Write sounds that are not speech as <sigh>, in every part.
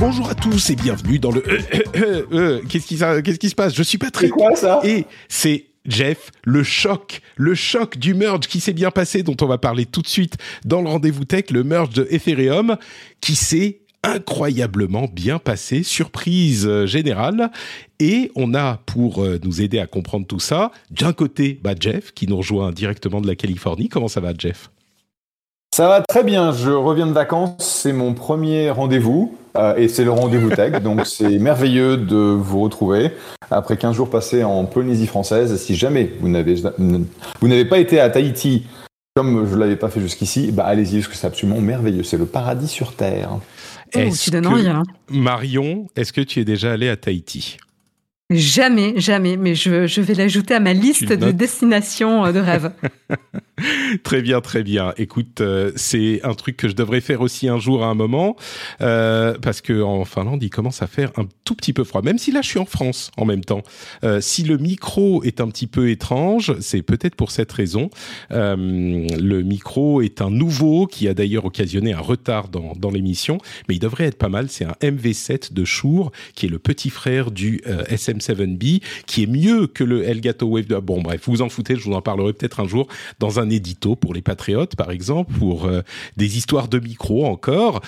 Bonjour à tous et bienvenue dans le. Qu'est-ce qui, ça- qu'est-ce qui se passe? Je suis Patrick. C'est quoi, ça? Et c'est Jeff, le choc, le choc du merge qui s'est bien passé, dont on va parler tout de suite dans le rendez-vous tech, le merge de Ethereum, qui s'est incroyablement bien passé, surprise euh, générale. Et on a, pour euh, nous aider à comprendre tout ça, d'un côté, bah, Jeff, qui nous rejoint directement de la Californie. Comment ça va, Jeff? Ça va très bien, je reviens de vacances, c'est mon premier rendez-vous euh, et c'est le rendez-vous tech, <laughs> donc c'est merveilleux de vous retrouver après 15 jours passés en Polynésie française. Si jamais vous n'avez vous n'avez pas été à Tahiti comme je l'avais pas fait jusqu'ici, bah allez-y parce que c'est absolument merveilleux, c'est le paradis sur terre. Oh, Est-ce tu donnes que- envie, hein. Marion, est-ce que tu es déjà allé à Tahiti? Jamais, jamais, mais je, je vais l'ajouter à ma liste de destinations euh, de rêve. <laughs> <laughs> Très bien, très bien. Écoute, euh, c'est un truc que je devrais faire aussi un jour à un moment, euh, parce que en Finlande, il commence à faire un tout petit peu froid. Même si là, je suis en France en même temps. Euh, si le micro est un petit peu étrange, c'est peut-être pour cette raison. Euh, le micro est un nouveau qui a d'ailleurs occasionné un retard dans, dans l'émission, mais il devrait être pas mal. C'est un MV7 de Shure, qui est le petit frère du euh, SM7B, qui est mieux que le Elgato Wave 2. Bon, bref, vous en foutez, je vous en parlerai peut-être un jour dans un édito pour les patriotes, par exemple, pour euh, des histoires de micro encore.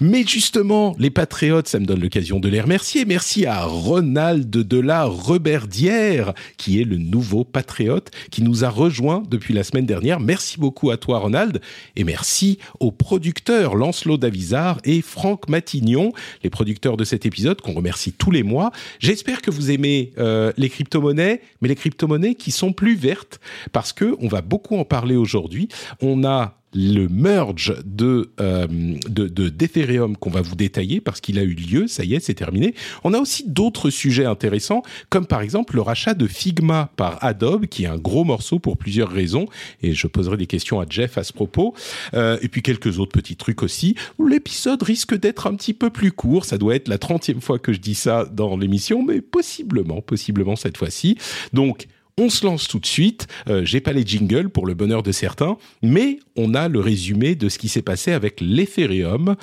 Mais justement, les patriotes, ça me donne l'occasion de les remercier. Merci à Ronald de la Reberdière, qui est le nouveau patriote qui nous a rejoint depuis la semaine dernière. Merci beaucoup à toi, Ronald. Et merci aux producteurs Lancelot Davizard et Franck Matignon, les producteurs de cet épisode qu'on remercie tous les mois. J'espère que vous aimez euh, les crypto-monnaies, mais les crypto-monnaies qui sont plus vertes, parce que on va beaucoup en parler aujourd'hui. On a le merge de euh, de de- d'Ethereum qu'on va vous détailler parce qu'il a eu lieu, ça y est, c'est terminé. On a aussi d'autres sujets intéressants, comme par exemple le rachat de Figma par Adobe, qui est un gros morceau pour plusieurs raisons, et je poserai des questions à Jeff à ce propos. Euh, et puis quelques autres petits trucs aussi. L'épisode risque d'être un petit peu plus court, ça doit être la 30e fois que je dis ça dans l'émission, mais possiblement, possiblement cette fois-ci. Donc, on se lance tout de suite. Euh, J'ai pas les jingles pour le bonheur de certains, mais on a le résumé de ce qui s'est passé avec l'Ethereum.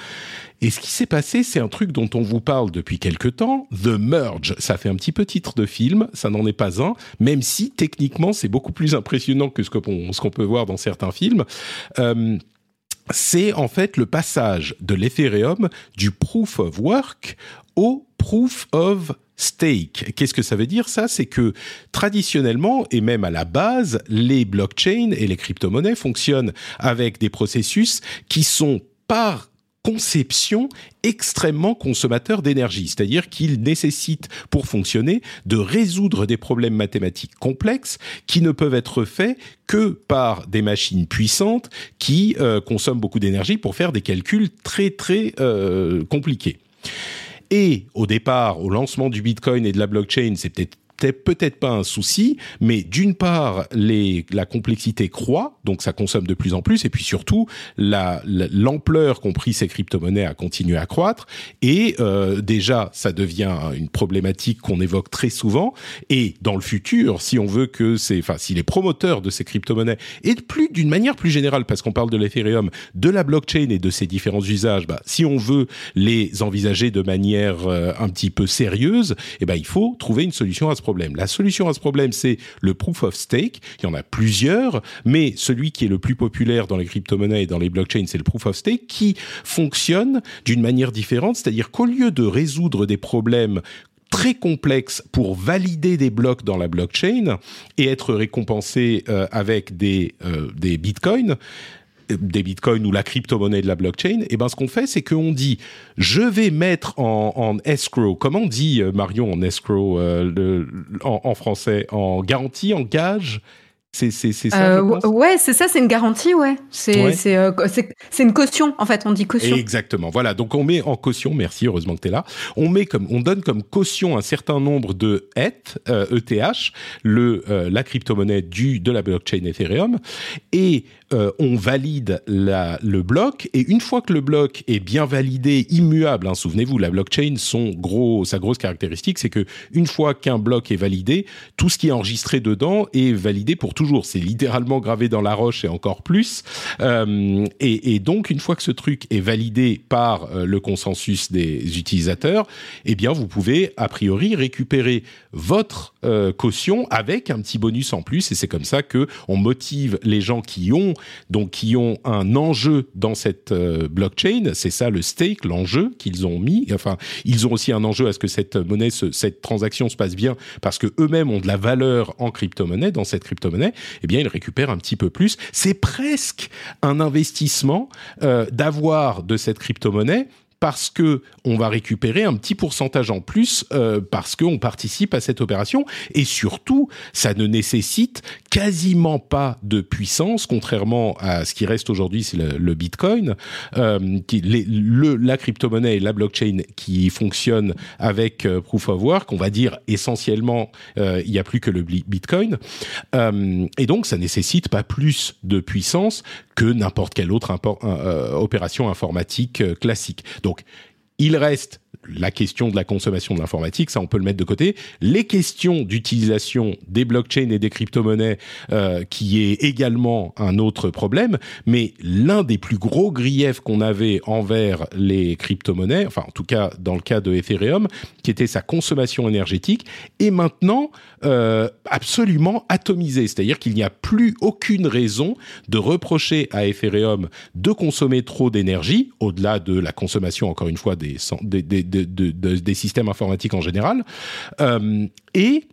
Et ce qui s'est passé, c'est un truc dont on vous parle depuis quelque temps. The Merge, ça fait un petit peu titre de film, ça n'en est pas un, même si techniquement c'est beaucoup plus impressionnant que ce qu'on peut voir dans certains films. Euh, c'est en fait le passage de l'Ethereum du proof of work au proof of stake. Qu'est-ce que ça veut dire ça? C'est que traditionnellement et même à la base, les blockchains et les crypto-monnaies fonctionnent avec des processus qui sont par conception extrêmement consommateurs d'énergie, c'est-à-dire qu'ils nécessitent pour fonctionner de résoudre des problèmes mathématiques complexes qui ne peuvent être faits que par des machines puissantes qui euh, consomment beaucoup d'énergie pour faire des calculs très très euh, compliqués. Et au départ, au lancement du Bitcoin et de la blockchain, c'est peut-être peut-être pas un souci, mais d'une part, les, la complexité croît, donc ça consomme de plus en plus, et puis surtout, la- la- l'ampleur qu'ont pris ces crypto-monnaies a continué à croître, et euh, déjà, ça devient une problématique qu'on évoque très souvent, et dans le futur, si on veut que c'est, enfin, si les promoteurs de ces crypto-monnaies, et plus d'une manière plus générale, parce qu'on parle de l'Ethereum, de la blockchain et de ses différents usages, bah, si on veut les envisager de manière euh, un petit peu sérieuse, eh ben, il faut trouver une solution à ce problème. La solution à ce problème, c'est le proof of stake. Il y en a plusieurs, mais celui qui est le plus populaire dans les crypto-monnaies et dans les blockchains, c'est le proof of stake qui fonctionne d'une manière différente. C'est-à-dire qu'au lieu de résoudre des problèmes très complexes pour valider des blocs dans la blockchain et être récompensé euh, avec des, euh, des bitcoins, des bitcoins ou la crypto-monnaie de la blockchain, et ben ce qu'on fait, c'est qu'on dit, je vais mettre en, escrow, comment dit euh, Marion en escrow euh, en français, en garantie, en gage, C'est ça. Euh, ouais, c'est ça, c'est une garantie, ouais. C'est euh, c'est une caution en fait, on dit caution. Exactement. Voilà, donc on met en caution. Merci, heureusement que tu es là. On met comme on donne comme caution un certain nombre de ETH, ETH, e le la crypto-monnaie de la blockchain Ethereum et euh, on valide la, le bloc et une fois que le bloc est bien validé, immuable, hein, souvenez-vous, la blockchain, son gros, sa grosse caractéristique, c'est que une fois qu'un bloc est validé, tout ce qui est enregistré dedans est validé pour toujours. C'est littéralement gravé dans la roche et encore plus. Euh, et, donc, une fois que ce truc est validé par euh, le consensus des utilisateurs, eh bien, vous pouvez a priori récupérer votre euh, caution avec un petit bonus en plus. Et c'est comme ça que on motive les gens qui ont donc qui ont un enjeu dans cette blockchain. C'est ça le stake, l'enjeu qu'ils ont mis. Enfin, ils ont aussi un enjeu à ce que cette monnaie, cette transaction se passe bien parce que eux-mêmes ont de la valeur en crypto-monnaie, dans cette crypto-monnaie. Eh bien, ils récupèrent un petit peu plus. C'est presque un investissement euh, d'avoir de cette crypto-monnaie parce que on va récupérer un petit pourcentage en plus euh, parce qu'on participe à cette opération. Et surtout ça ne nécessite quasiment pas de puissance contrairement à ce qui reste aujourd'hui c'est le, Bitcoin euh, qui, le, la crypto-monnaie et la blockchain qui fonctionne avec euh, proof of work on va dire essentiellement euh, il n'y a plus que le Bitcoin. Euh, et donc ça nécessite pas plus de puissance que n'importe quelle autre euh, opération informatique classique. Donc, il reste la question de la consommation de l'informatique, ça on peut le mettre de côté. Les questions d'utilisation des blockchains et des crypto-monnaies, euh, qui est également un autre problème, mais l'un des plus gros griefs qu'on avait envers les crypto-monnaies, enfin en tout cas dans le cas de Ethereum, qui était sa consommation énergétique, est maintenant euh, absolument atomisée. C'est-à-dire qu'il n'y a plus aucune raison de reprocher à Ethereum de consommer trop d'énergie, au-delà de la consommation, encore une fois, des, des, systèmes informatiques en général. Euh, et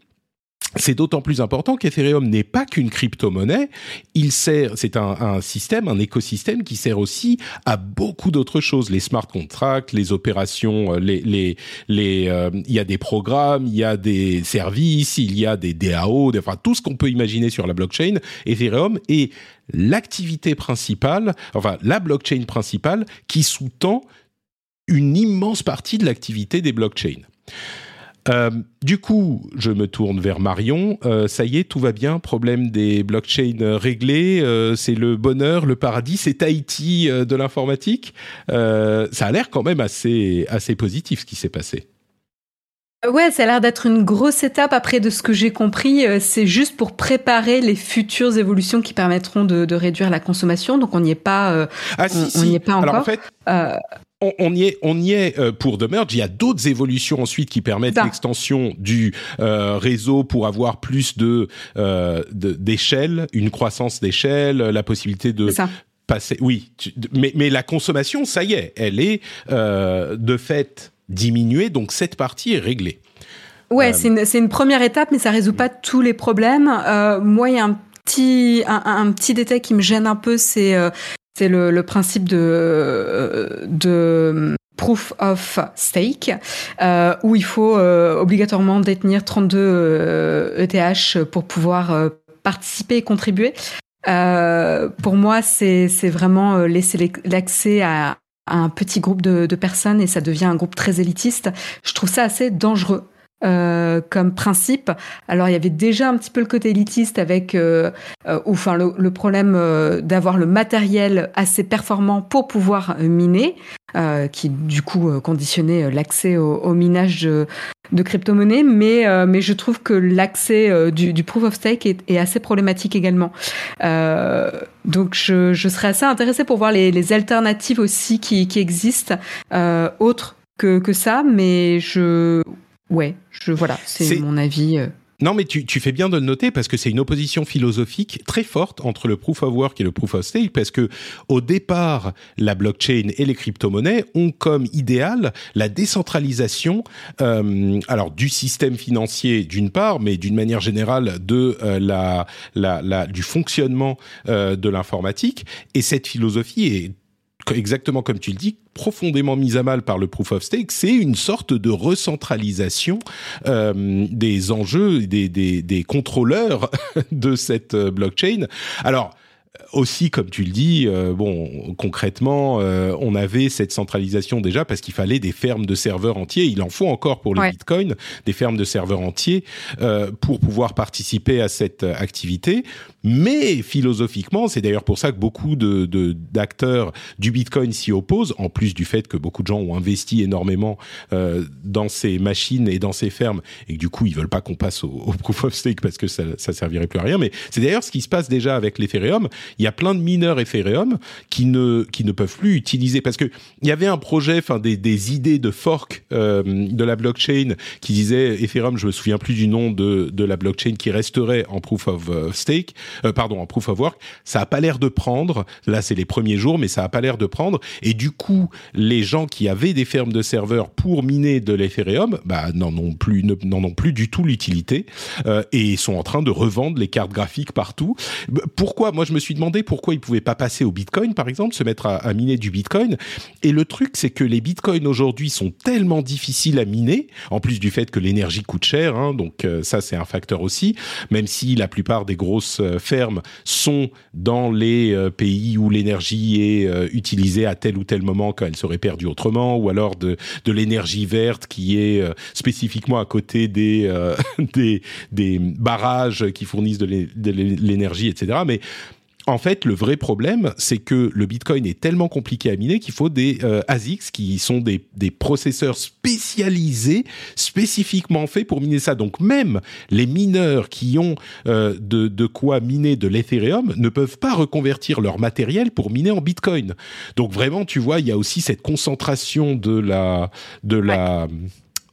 c'est d'autant plus important qu'Ethereum n'est pas qu'une crypto-monnaie. Il sert, c'est un, système, un écosystème qui sert aussi à beaucoup d'autres choses. Les smart contracts, les opérations, euh, les, les, euh, il y a des programmes, il y a des services, il y a des DAO, enfin tout ce qu'on peut imaginer sur la blockchain. Ethereum est l'activité principale, enfin la blockchain principale qui sous-tend une immense partie de l'activité des blockchains. Euh, du coup, je me tourne vers Marion. Euh, ça y est, tout va bien. Problème des blockchains réglé. Euh, c'est le bonheur, le paradis. C'est Tahiti de l'informatique. ça a l'air quand même assez, assez positif ce qui s'est passé. Ouais, ça a l'air d'être une grosse étape. Après, de ce que j'ai compris, c'est juste pour préparer les futures évolutions qui permettront de, réduire la consommation. Donc, on n'y est pas. ah, on n'y est pas encore. Alors, en fait, on, y est, on y est euh, pour The Merge. Il y a d'autres évolutions ensuite qui permettent l'extension du euh, réseau pour avoir plus de euh, d'échelle, une croissance d'échelle, la possibilité de passer. Oui, mais, mais la consommation, ça y est, elle est de fait diminuée, donc cette partie est réglée. Ouais, c'est une, une, première étape, mais ça résout pas tous les problèmes. moi, il y a un petit, un, un, petit détail qui me gêne un peu, c'est c'est le, principe de, euh, de proof of stake, euh, où il faut euh, obligatoirement détenir 32 ETH e pour pouvoir euh, participer et contribuer. pour moi, c'est vraiment laisser l'accès à, un petit groupe de personnes et ça devient un groupe très élitiste. Je trouve ça assez dangereux. Euh, comme principe. Alors il y avait déjà un petit peu le côté élitiste avec, euh, euh enfin le, problème d'avoir le matériel assez performant pour pouvoir miner, qui du coup conditionnait l'accès au, minage de, de crypto-monnaies. Mais je trouve que l'accès du, proof of stake est, assez problématique également. donc je, serais assez intéressée pour voir les, alternatives aussi qui, qui existent autres que, que ça, mais je ouais, je voilà, c'est mon avis. Euh. Non, mais tu, tu, fais bien de le noter parce que c'est une opposition philosophique très forte entre le proof of work et le proof of stake parce que au départ, la blockchain et les crypto-monnaies ont comme idéal la décentralisation, euh, alors du système financier d'une part, mais d'une manière générale de euh, la, la, la, du fonctionnement euh, de l'informatique. Et cette philosophie est exactement comme tu le dis, profondément mise à mal par le proof of stake, c'est une sorte de recentralisation euh, des enjeux, des, des, des contrôleurs <laughs> de cette euh, blockchain. Alors, aussi, comme tu le dis, euh, bon, concrètement, euh, on avait cette centralisation déjà parce qu'il fallait des fermes de serveurs entiers. Il en faut encore pour le Bitcoin, des fermes de serveurs entiers euh, pour pouvoir participer à cette activité. Mais philosophiquement, c'est d'ailleurs pour ça que beaucoup de d'acteurs du Bitcoin s'y opposent, en plus du fait que beaucoup de gens ont investi énormément dans ces machines et dans ces fermes, et que du coup, ils veulent pas qu'on passe au, au, proof of stake parce que ça, ça servirait plus à rien. Mais c'est d'ailleurs ce qui se passe déjà avec l'Ethereum il y a plein de mineurs Ethereum qui ne qui ne peuvent plus utiliser parce que il y avait un projet, enfin des, des idées de fork euh, de la blockchain qui disait Ethereum, je me souviens plus du nom de de la blockchain qui resterait en proof of euh, stake, euh, pardon, en proof of work. Ça a pas l'air de prendre. Là, c'est les premiers jours, mais ça a pas l'air de prendre. Et du coup, les gens qui avaient des fermes de serveurs pour miner de l'Ethereum, bah n'en ont plus n'en ont plus du tout l'utilité euh, et sont en train de revendre les cartes graphiques partout. Pourquoi? Moi, je me suis demandé pourquoi ils pouvaient pas passer au Bitcoin, par exemple, se mettre à, miner du Bitcoin. Et le truc, c'est que les Bitcoins aujourd'hui sont tellement difficiles à miner, en plus du fait que l'énergie coûte cher, hein, donc euh, ça c'est un facteur aussi, même si la plupart des grosses euh, fermes sont dans les euh, pays où l'énergie est utilisée à tel ou tel moment quand elle serait perdue autrement, ou alors de, de l'énergie verte qui est spécifiquement à côté des, <laughs> des, des barrages qui fournissent de l'énergie, etc. Mais en fait, le vrai problème, c'est que le Bitcoin est tellement compliqué à miner qu'il faut des euh, ASICs qui sont des, des, processeurs spécialisés, spécifiquement faits pour miner ça. Donc même les mineurs qui ont euh, de, de, quoi miner de l'Ethereum ne peuvent pas reconvertir leur matériel pour miner en Bitcoin. Donc vraiment, tu vois, il y a aussi cette concentration de la de la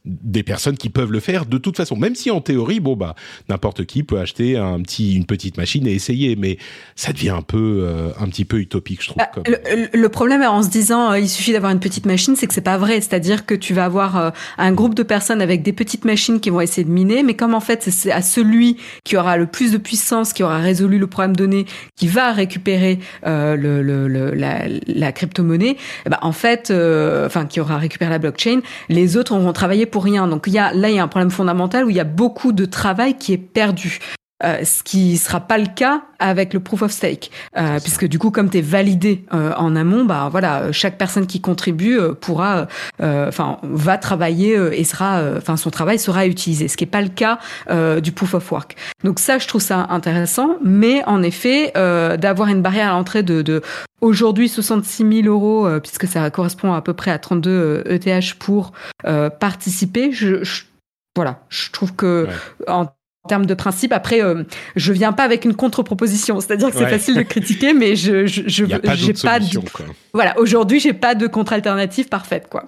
des personnes qui peuvent le faire de toute façon. Même si en théorie, bon bah n'importe qui peut acheter un petit, une petite machine et essayer, mais ça devient un peu, euh, un petit peu utopique, je trouve. Bah, comme... le, problème en se disant euh, il suffit d'avoir une petite machine, c'est que c'est pas vrai. C'est-à-dire que tu vas avoir euh, un groupe de personnes avec des petites machines qui vont essayer de miner, mais comme en fait c'est à celui qui aura le plus de puissance, qui aura résolu le problème donné, qui va récupérer le, le, la, la crypto-monnaie, bah, en fait, enfin qui aura récupéré la blockchain, les autres vont travailler pour rien. Donc il y a, là, il y a un problème fondamental où il y a beaucoup de travail qui est perdu. Euh, ce qui sera pas le cas avec le proof of stake, euh, puisque du coup, comme tu es validé euh, en amont, bah voilà, chaque personne qui contribue euh, pourra, euh, enfin, va travailler et sera, enfin, son travail sera utilisé, ce qui est pas le cas du proof of work. Donc ça, je trouve ça intéressant, mais en effet, d'avoir une barrière à l'entrée de, de aujourd'hui 66 000 euros, puisque ça correspond à peu près à 32 ETH pour participer, je, je voilà, je trouve que en en termes de principe. Après, euh, je viens pas avec une contre-proposition, c'est-à-dire que c'est facile de critiquer, mais je je je j'ai pas, de, voilà aujourd'hui j'ai pas de contre-alternative parfaite quoi.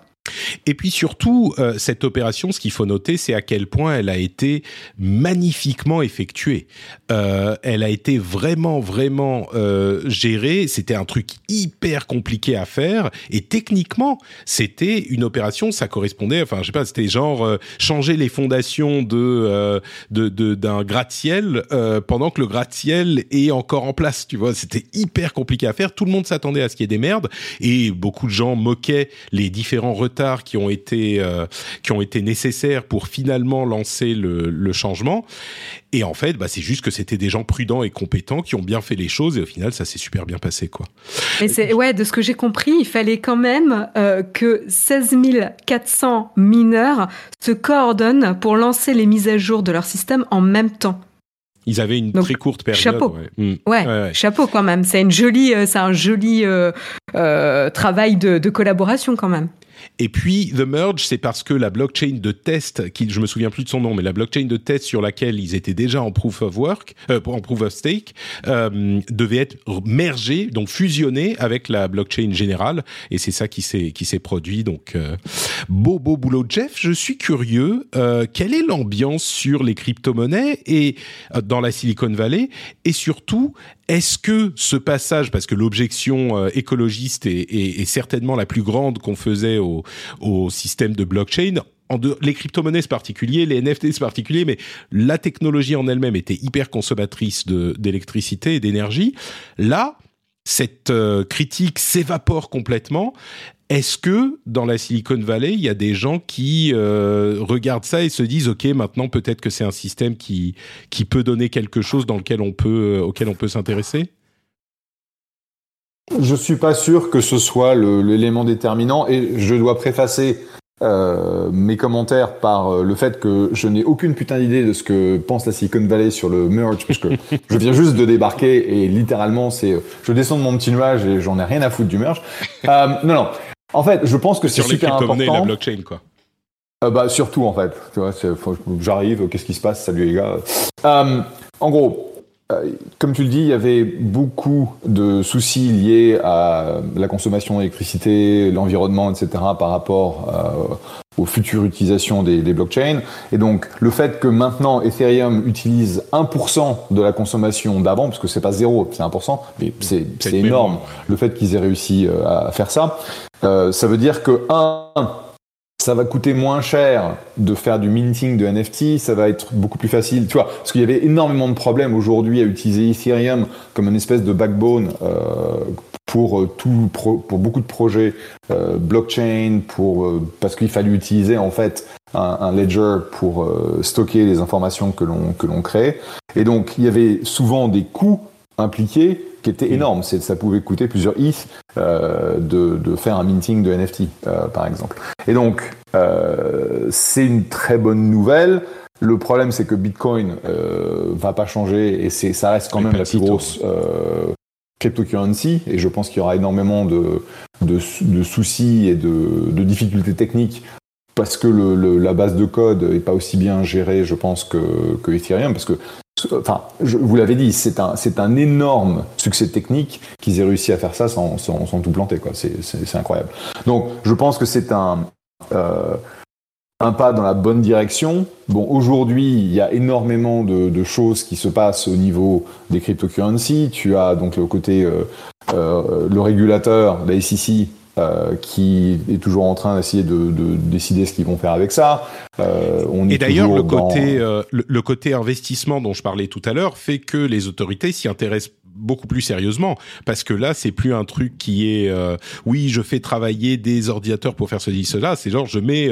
Et puis surtout, euh, cette opération, ce qu'il faut noter, c'est à quel point elle a été magnifiquement effectuée. Euh, elle a été vraiment, vraiment euh, gérée. C'était un truc hyper compliqué à faire. Et techniquement, c'était une opération, ça correspondait, enfin, je sais pas, c'était genre changer les fondations de, d'un gratte-ciel pendant que le gratte-ciel est encore en place. Tu vois, c'était hyper compliqué à faire. Tout le monde s'attendait à ce qu'il y ait des merdes. Et beaucoup de gens moquaient les différents retards qui ont été euh, qui ont été nécessaires pour finalement lancer le, le changement. Et en fait, bah, c'est juste que c'était des gens prudents et compétents qui ont bien fait les choses et au final, ça s'est super bien passé, quoi. C'est ouais, de ce que j'ai compris, il fallait quand même euh, que 16 400 mineurs se coordonnent pour lancer les mises à jour de leur système en même temps. Ils avaient une très courte période. Chapeau. Mm. Ouais. chapeau quand même. C'est une jolie, euh, c'est un joli euh, euh, travail de, de, collaboration quand même. Et puis The Merge, c'est parce que la blockchain de test, qui je me souviens plus de son nom, mais la blockchain de test sur laquelle ils étaient déjà en proof of work, euh, en proof of stake, euh, devait être mergée, donc fusionnée avec la blockchain générale, et c'est ça qui s'est qui s'est produit. Donc euh, beau beau boulot, Jeff. Je suis curieux, euh, quelle est l'ambiance sur les crypto-monnaies et dans la Silicon Valley, et surtout est-ce que ce passage, parce que l'objection euh, écologiste est, certainement la plus grande qu'on faisait au, système de blockchain, en les crypto-monnaies c'est particulier, les NFT c'est particulier, mais la technologie en elle-même était hyper consommatrice d'électricité et d'énergie. Là, cette critique s'évapore complètement, est-ce que dans la Silicon Valley, il y a des gens qui regardent ça et se disent OK, maintenant peut-être que c'est un système qui qui peut donner quelque chose dans lequel on peut auquel on peut s'intéresser? Je suis pas sûr que ce soit l'élément déterminant et je dois préfacer euh, mes commentaires par euh, le fait que je n'ai aucune putain d'idée de ce que pense la Silicon Valley sur le merge, parce que <laughs> je viens juste de débarquer et littéralement c'est, je descends de mon petit nuage et j'en ai rien à foutre du merge. Euh, non, non. En fait, je pense que c'est super important. Sur la blockchain, quoi. Euh, bah surtout en fait. Tu vois, j'arrive, qu'est-ce qui se passe? Salut les gars. en gros, euh, comme tu le dis, il y avait beaucoup de soucis liés à la consommation d'électricité, l'environnement, etc. par rapport euh, aux futures utilisations des, blockchains. Et donc, le fait que maintenant Ethereum utilise 1% de la consommation d'avant, parce que c'est pas zéro, c'est 1%, mais c'est énorme, le fait qu'ils aient réussi euh, à faire ça, ça veut dire que, un, ça va coûter moins cher de faire du minting de NFT, ça va être beaucoup plus facile, tu vois, parce qu'il y avait énormément de problèmes aujourd'hui à utiliser Ethereum comme une espèce de backbone euh, pour euh, tout, pour beaucoup de projets euh, blockchain, pour parce qu'il fallait utiliser en fait un, ledger pour stocker les informations que l'on que l'on crée, et donc il y avait souvent des coûts impliqués qui était mm. énorme. Ça pouvait coûter plusieurs ETH euh, de, de, faire un minting de NFT, euh, par exemple. Et donc, euh, c'est une très bonne nouvelle. Le problème, c'est que Bitcoin euh, va pas changer et c'est, ça reste quand même la plus grosse cryptocurrency. Et je pense qu'il y aura énormément de, de, de soucis et de, difficultés techniques parce que le, la base de code est pas aussi bien gérée, je pense, que, que Ethereum, parce que enfin, vous l'avez dit, c'est un, énorme succès technique qu'ils aient réussi à faire ça sans, tout planter. C'est, incroyable. Donc, je pense que c'est un, euh, un pas dans la bonne direction. Bon, aujourd'hui, il y a énormément de, de, choses qui se passent au niveau des cryptocurrencies. Tu as donc le côté, euh, euh, le régulateur, la SEC, euh, qui est toujours en train d'essayer de, de, décider ce qu'ils vont faire avec ça. Euh, on et d'ailleurs, le côté euh, le, côté investissement dont je parlais tout à l'heure fait que les autorités s'y intéressent beaucoup plus sérieusement. Parce que là c'est plus un truc qui est euh, oui je fais travailler des ordinateurs pour faire ceci cela. C'est genre je mets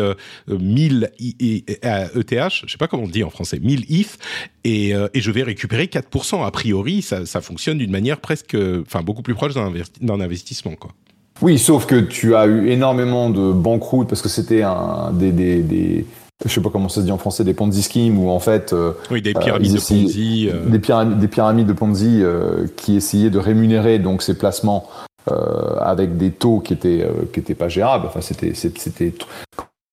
1000 ETH je sais pas comment on dit en français 1000 ETH et, et je vais récupérer 4% a priori ça, ça fonctionne d'une manière presque enfin beaucoup plus proche d'un investissement quoi oui, sauf que tu as eu énormément de banqueroutes parce que c'était un des, des, des je sais pas comment ça se dit en français, des Ponzi schemes où en fait, euh, oui, des pyramides de Ponzi, euh. des, pyramides, des pyramides de Ponzi euh, qui essayaient de rémunérer donc ces placements avec des taux qui étaient qui étaient pas gérables. Enfin, c'était c'était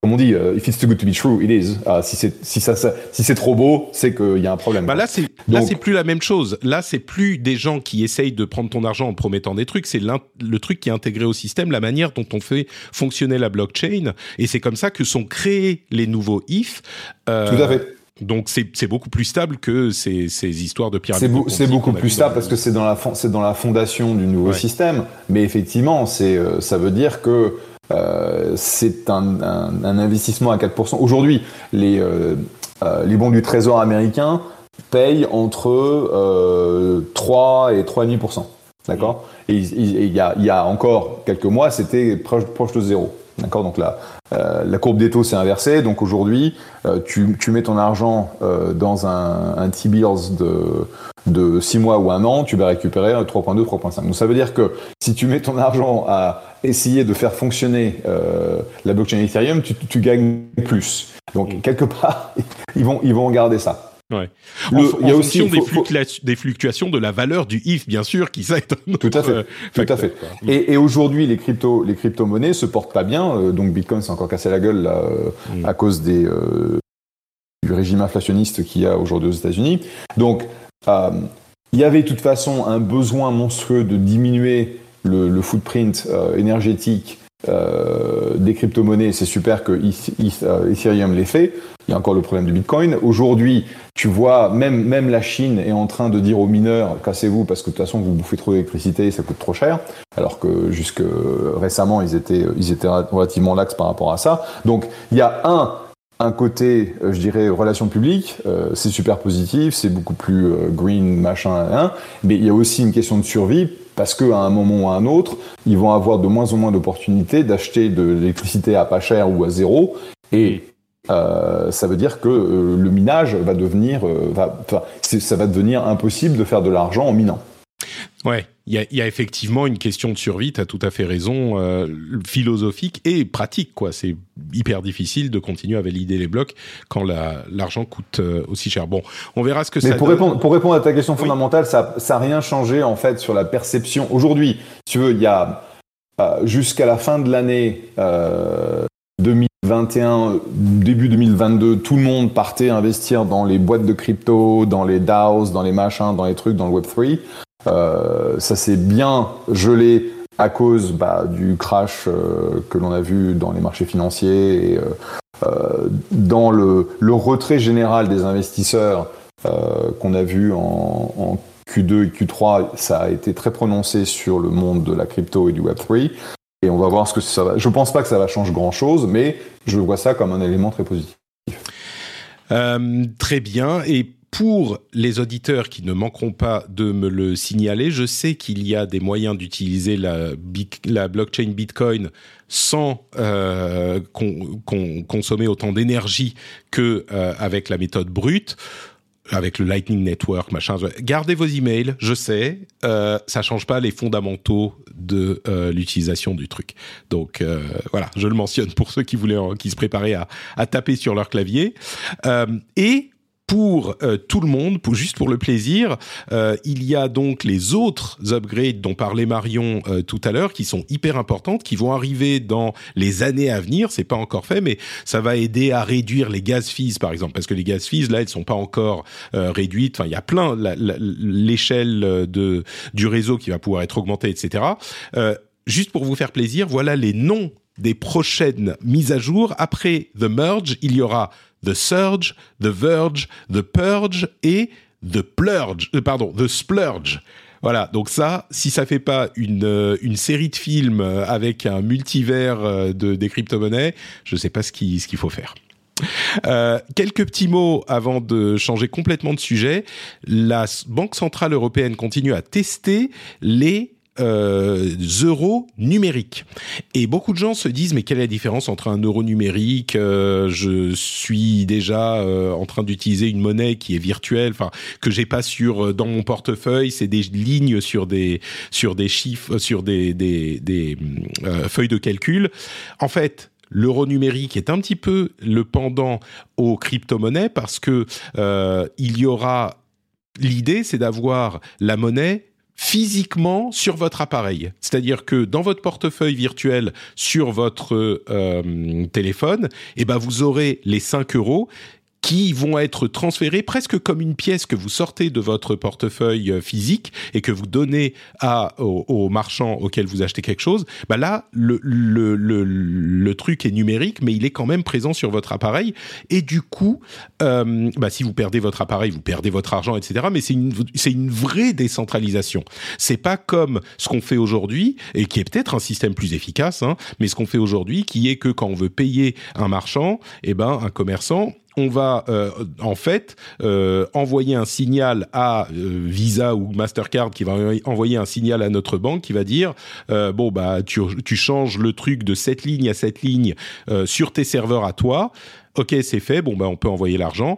comme on dit, uh, if it's too good to be true, it is. Uh, si c'est si ça, si c'est trop beau, c'est qu'il y a un problème. Bah là c'est là c'est plus la même chose. Là c'est plus des gens qui essayent de prendre ton argent en promettant des trucs. C'est le truc qui est intégré au système, la manière dont on fait fonctionner la blockchain. Et c'est comme ça que sont créés les nouveaux if. Euh, Tout à fait. Donc c'est beaucoup plus stable que ces, ces histoires de pyramides. C'est beaucoup plus stable parce que c'est dans la c'est dans la fondation du nouveau système. Mais effectivement, c'est euh, ça veut dire que euh, c'est un, investissement à 4%. Aujourd'hui, les, euh, euh, les bons du Trésor américain payent entre 3 et 3,5%. D'accord? Et il y, a, y a encore quelques mois, c'était proche, proche de zéro. D'accord? Donc la, la courbe des taux s'est inversée. Donc aujourd'hui, tu, tu, mets ton argent dans un, un T-bills de, de 6 mois ou un an, tu vas récupérer 3.2, 3.5. Donc ça veut dire que si tu mets ton argent à essayer de faire fonctionner euh, la blockchain Ethereum, tu, tu, gagnes plus. Donc quelque part, <laughs> ils vont ils vont garder ça. Ouais. il y a aussi des, fluctuations de la valeur du ETH, bien sûr, qui ça est Tout à fait. Euh, tout à fait. Et, et aujourd'hui, les crypto les crypto-monnaies se portent pas bien. Euh, donc Bitcoin s'est encore cassé la gueule là, mm. à cause des du régime inflationniste qu'il y a aujourd'hui aux États-Unis. Donc il y avait de toute façon un besoin monstrueux de diminuer le, footprint euh, énergétique euh, des crypto-monnaies, c'est super que euh, Ethereum l'ait fait. Il y a encore le problème du Bitcoin. Aujourd'hui, tu vois, même, même la Chine est en train de dire aux mineurs, cassez-vous parce que de toute façon, vous bouffez trop d'électricité et ça coûte trop cher. Alors que jusque récemment, ils étaient, ils étaient relativement lax par rapport à ça. Donc, il y a un, un côté, je dirais, relations publiques, c'est super positif, c'est beaucoup plus green, machin, hein, mais il y a aussi une question de survie parce qu'à un moment ou à un autre, ils vont avoir de moins en moins d'opportunités d'acheter de l'électricité à pas cher ou à zéro, et euh, ça veut dire que euh, le minage va devenir, euh, ça va devenir impossible de faire de l'argent en minant. Ouais, il y a, effectivement une question de survie, tu as tout à fait raison, euh, philosophique et pratique. quoi. C'est hyper difficile de continuer à valider les blocs quand l'argent coûte euh, aussi cher. Bon, on verra ce que Mais ça pour Répondre, pour répondre à ta question fondamentale, ça n'a rien changé en fait sur la perception. Aujourd'hui, tu veux, il y a euh, jusqu'à la fin de l'année 2021, début 2022, tout le monde partait investir dans les boîtes de crypto, dans les DAOs, dans les machins, dans les trucs, dans le Web3. Euh, ça s'est bien gelé à cause bah, du crash euh, que l'on a vu dans les marchés financiers et euh, dans le, retrait général des investisseurs qu'on a vu en, Q2 et Q3, ça a été très prononcé sur le monde de la crypto et du Web3. Et on va voir ce que ça va. Je pense pas que ça va changer grand chose, mais je vois ça comme un élément très positif. très bien. Et pour les auditeurs qui ne manqueront pas de me le signaler, je sais qu'il y a des moyens d'utiliser la, blockchain Bitcoin sans euh, consommer autant d'énergie que euh, avec la méthode brute avec le Lightning Network, machin. Gardez vos emails, je sais, euh, ça change pas les fondamentaux de euh, l'utilisation du truc. Donc euh, voilà, je le mentionne pour ceux qui voulaient, qui se préparaient à, à taper sur leur clavier. Euh, et pour euh, tout le monde, pour, juste pour le plaisir. Euh, il y a donc les autres upgrades dont parlait Marion euh, tout à l'heure, qui sont hyper importantes, qui vont arriver dans les années à venir. C'est pas encore fait, mais ça va aider à réduire les gaz fees, par exemple, parce que les gaz fees là, elles sont pas encore réduites. Enfin, il y a plein l'échelle de du réseau qui va pouvoir être augmentée, etc. juste pour vous faire plaisir, voilà les noms des prochaines mises à jour. Après The Merge, il y aura The Surge, The Verge, The Purge et The Plurge, euh, pardon, The Splurge. Voilà, donc ça, si ça fait pas une, euh, une série de films euh, avec un multivers de, des crypto-monnaies, je sais pas ce qu'il ce qu'il faut faire. quelques petits mots avant de changer complètement de sujet. La Banque centrale européenne continue à tester les euh, euros numériques. Et beaucoup de gens se disent mais quelle est la différence entre un euro numérique euh, Je suis déjà euh, en train d'utiliser une monnaie qui est virtuelle, enfin que j'ai pas sur dans mon portefeuille, c'est des lignes sur des sur des chiffres, sur des des, des feuilles de calcul. En fait, l'euro numérique est un petit peu le pendant aux crypto-monnaies parce que il y aura l'idée, c'est d'avoir la monnaie physiquement sur votre appareil. C'est-à-dire que dans votre portefeuille virtuel sur votre euh, téléphone, eh ben vous aurez les 5 euros qui vont être transférés presque comme une pièce que vous sortez de votre portefeuille euh, physique et que vous donnez à, au, marchand auquel vous achetez quelque chose, bah là, le, le, le, le, truc est numérique, mais il est quand même présent sur votre appareil. Et du coup, euh, bah si vous perdez votre appareil, vous perdez votre argent, etc. Mais c'est une, c'est une vraie décentralisation. C'est pas comme ce qu'on fait aujourd'hui, et qui est peut-être un système plus efficace, hein, mais ce qu'on fait aujourd'hui, qui est que quand on veut payer un marchand, eh ben, un commerçant, on va euh, en fait euh, envoyer un signal à euh, Visa ou Mastercard qui va envoyer un signal à notre banque qui va dire bon bah tu, changes le truc de cette ligne à cette ligne sur tes serveurs à toi. Ok c'est fait bon bah on peut envoyer l'argent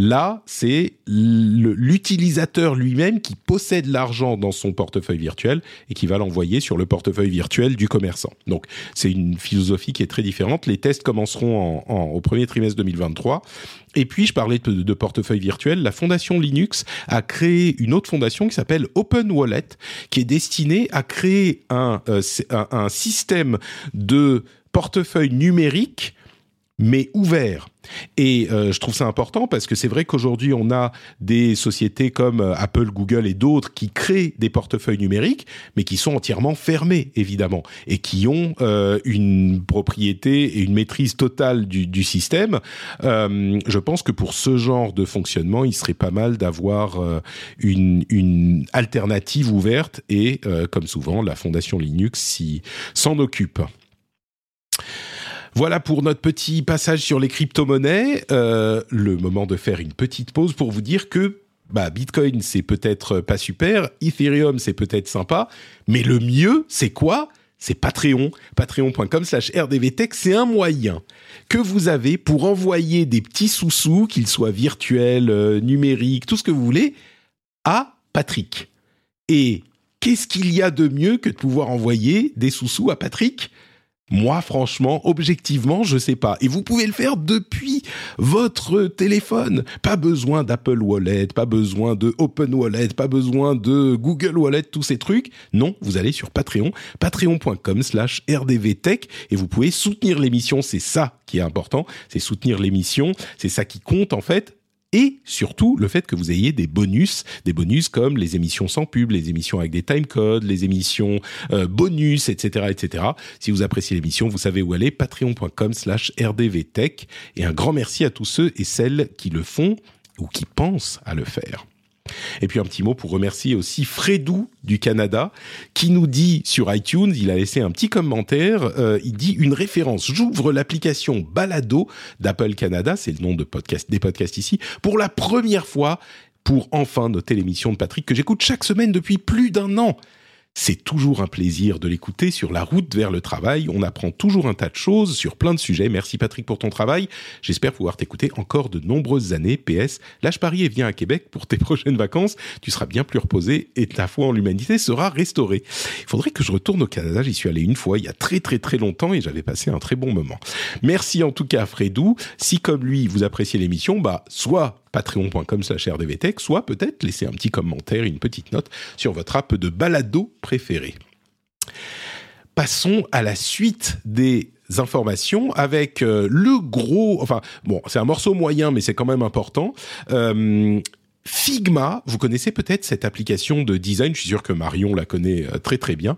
Là, c'est l'utilisateur lui-même qui possède l'argent dans son portefeuille virtuel et qui va l'envoyer sur le portefeuille virtuel du commerçant. Donc, c'est une philosophie qui est très différente. Les tests commenceront au premier trimestre 2023. Et puis, je parlais de, portefeuille virtuel. La fondation Linux a créé une autre fondation qui s'appelle Open Wallet, qui est destinée à créer un, euh, un système de portefeuille numérique mais ouvert. Et euh, je trouve ça important parce que c'est vrai qu'aujourd'hui, on a des sociétés comme euh, Apple, Google et d'autres qui créent des portefeuilles numériques, mais qui sont entièrement fermés, évidemment, et qui ont euh, une propriété et une maîtrise totale du, du système. Euh, je pense que pour ce genre de fonctionnement, il serait pas mal d'avoir euh, une, une, alternative ouverte, et comme souvent, la fondation Linux s'en occupe. Voilà pour notre petit passage sur les crypto-monnaies. Euh, le moment de faire une petite pause pour vous dire que bah Bitcoin c'est peut-être pas super, Ethereum c'est peut-être sympa, mais le mieux c'est quoi? C'est Patreon, patreon.com slash rdvtech, c'est un moyen que vous avez pour envoyer des petits sous-sous, qu'ils soient virtuels, euh, numériques, tout ce que vous voulez, à Patrick. Et qu'est-ce qu'il y a de mieux que de pouvoir envoyer des sous-sous à Patrick? Moi, franchement, objectivement, je sais pas. Et vous pouvez le faire depuis votre téléphone. Pas besoin d'Apple Wallet, pas besoin de Open Wallet, pas besoin de Google Wallet, tous ces trucs. Non, vous allez sur Patreon, patreon.com slash rdvtech et vous pouvez soutenir l'émission. C'est ça qui est important. C'est soutenir l'émission. C'est ça qui compte, en fait et surtout le fait que vous ayez des bonus, des bonus comme les émissions sans pub, les émissions avec des timecodes, les émissions euh, bonus, etc., etc. Si vous appréciez l'émission, vous savez où aller, patreon.com/slash rdvtech. Et un grand merci à tous ceux et celles qui le font ou qui pensent à le faire. Et puis un petit mot pour remercier aussi Fredou du Canada qui nous dit sur iTunes, il a laissé un petit commentaire, euh, il dit une référence. J'ouvre l'application Balado d'Apple Canada, c'est le nom de podcast des podcasts ici, pour la première fois pour enfin noter l'émission de Patrick que j'écoute chaque semaine depuis plus d'un an. C'est toujours un plaisir de l'écouter sur la route vers le travail. On apprend toujours un tas de choses sur plein de sujets. Merci Patrick pour ton travail. J'espère pouvoir t'écouter encore de nombreuses années. PS, lâche Paris et viens à Québec pour tes <laughs> prochaines vacances. Tu seras bien plus reposé et ta foi en l'humanité sera restaurée. Il faudrait que je retourne au Canada. J'y suis allé une fois il y a très très très longtemps et j'avais passé un très bon moment. Merci en tout cas à Fredou. Si comme lui vous appréciez l'émission, bah soit patreon.com slash rdvtech, soit peut-être laisser un petit commentaire, une petite note sur votre app de balado préféré. Passons à la suite des informations avec euh, le gros, enfin bon, c'est un morceau moyen, mais c'est quand même important. Euh, Figma, vous connaissez peut-être cette application de design, je suis sûr que Marion la connaît euh, très très bien.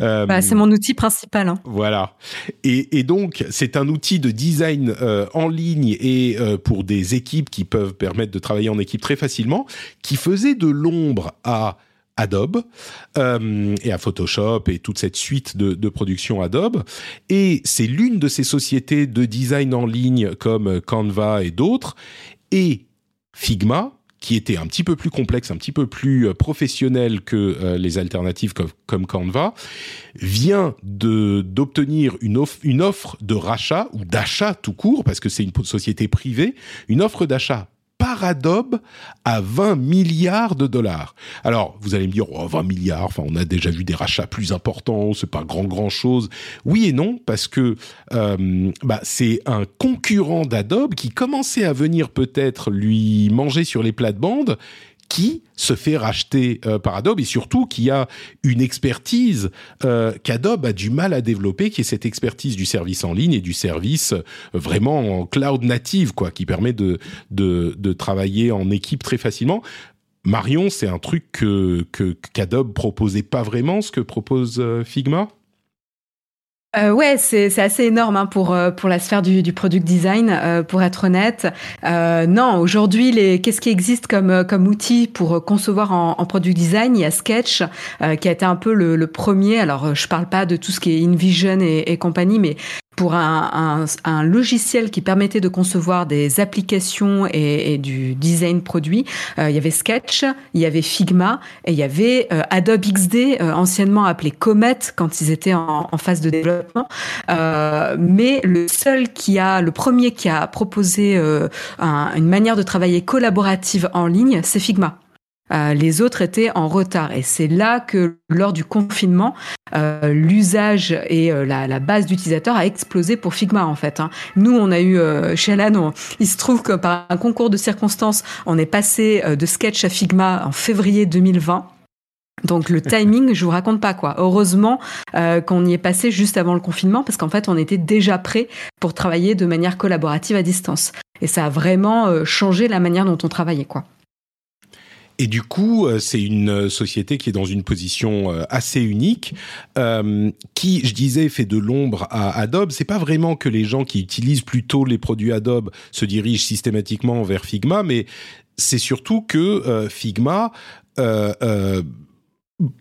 Euh, bah, c'est mon outil principal. Hein. Voilà. Et, et donc, c'est un outil de design euh, en ligne et euh, pour des équipes qui peuvent permettre de travailler en équipe très facilement, qui faisait de l'ombre à Adobe euh, et à Photoshop et toute cette suite de, de production Adobe. Et c'est l'une de ces sociétés de design en ligne comme Canva et d'autres. Et Figma, qui était un petit peu plus complexe, un petit peu plus euh, professionnel que euh, les alternatives comme, comme, Canva, vient d'obtenir une offre de rachat ou d'achat tout court, parce que c'est une société privée, une offre d'achat par Adobe à 20 milliards de dollars. Alors, vous allez me dire, oh, 20 milliards, enfin, on a déjà vu des rachats plus importants, c'est pas grand grand chose. Oui et non, parce que euh, bah, c'est un concurrent d'Adobe qui commençait à venir peut-être lui manger sur les plates-bandes qui se fait racheter euh, par Adobe et surtout qui a une expertise euh, qu'Adobe a du mal à développer, qui est cette expertise du service en ligne et du service euh, vraiment en cloud native, quoi, qui permet de, de, de travailler en équipe très facilement. Marion, c'est un truc que qu'Adobe proposait pas vraiment, ce que propose euh, Figma? Euh, ouais, c'est assez énorme hein, pour euh, pour la sphère du, du product design. Euh, pour être honnête, euh, non. Aujourd'hui, les qu'est-ce qui existe comme euh, comme outil pour concevoir en, en product design? Il y a Sketch qui a été un peu le, le, premier. Alors, je parle pas de tout ce qui est InVision et, et compagnie, mais pour un, un, un, logiciel qui permettait de concevoir des applications et, du design produit. Euh, il y avait Sketch, il y avait Figma et il y avait euh, Adobe XD, euh, anciennement appelé Comet quand ils étaient en, phase de développement. Mais le seul qui a, le premier qui a proposé un, une manière de travailler collaborative en ligne, c'est Figma. Euh, les autres étaient en retard. Et c'est là que, lors du confinement, euh, l'usage et euh, la, la, base d'utilisateurs a explosé pour Figma, en fait. Hein. Nous, on a eu, euh, chez Alan, il se trouve que par un concours de circonstances, on est passé euh, de Sketch à Figma en février 2020. Donc le <laughs> timing, je vous raconte pas quoi. Heureusement euh, qu'on y est passé juste avant le confinement parce qu'en fait on était déjà prêt pour travailler de manière collaborative à distance. Et ça a vraiment euh, changé la manière dont on travaillait quoi. Et du coup, euh, c'est une société qui est dans une position euh, assez unique, euh, qui, je disais, fait de l'ombre à Adobe. C'est pas vraiment que les gens qui utilisent plutôt les produits Adobe se dirigent systématiquement vers Figma, mais c'est surtout que euh, Figma euh,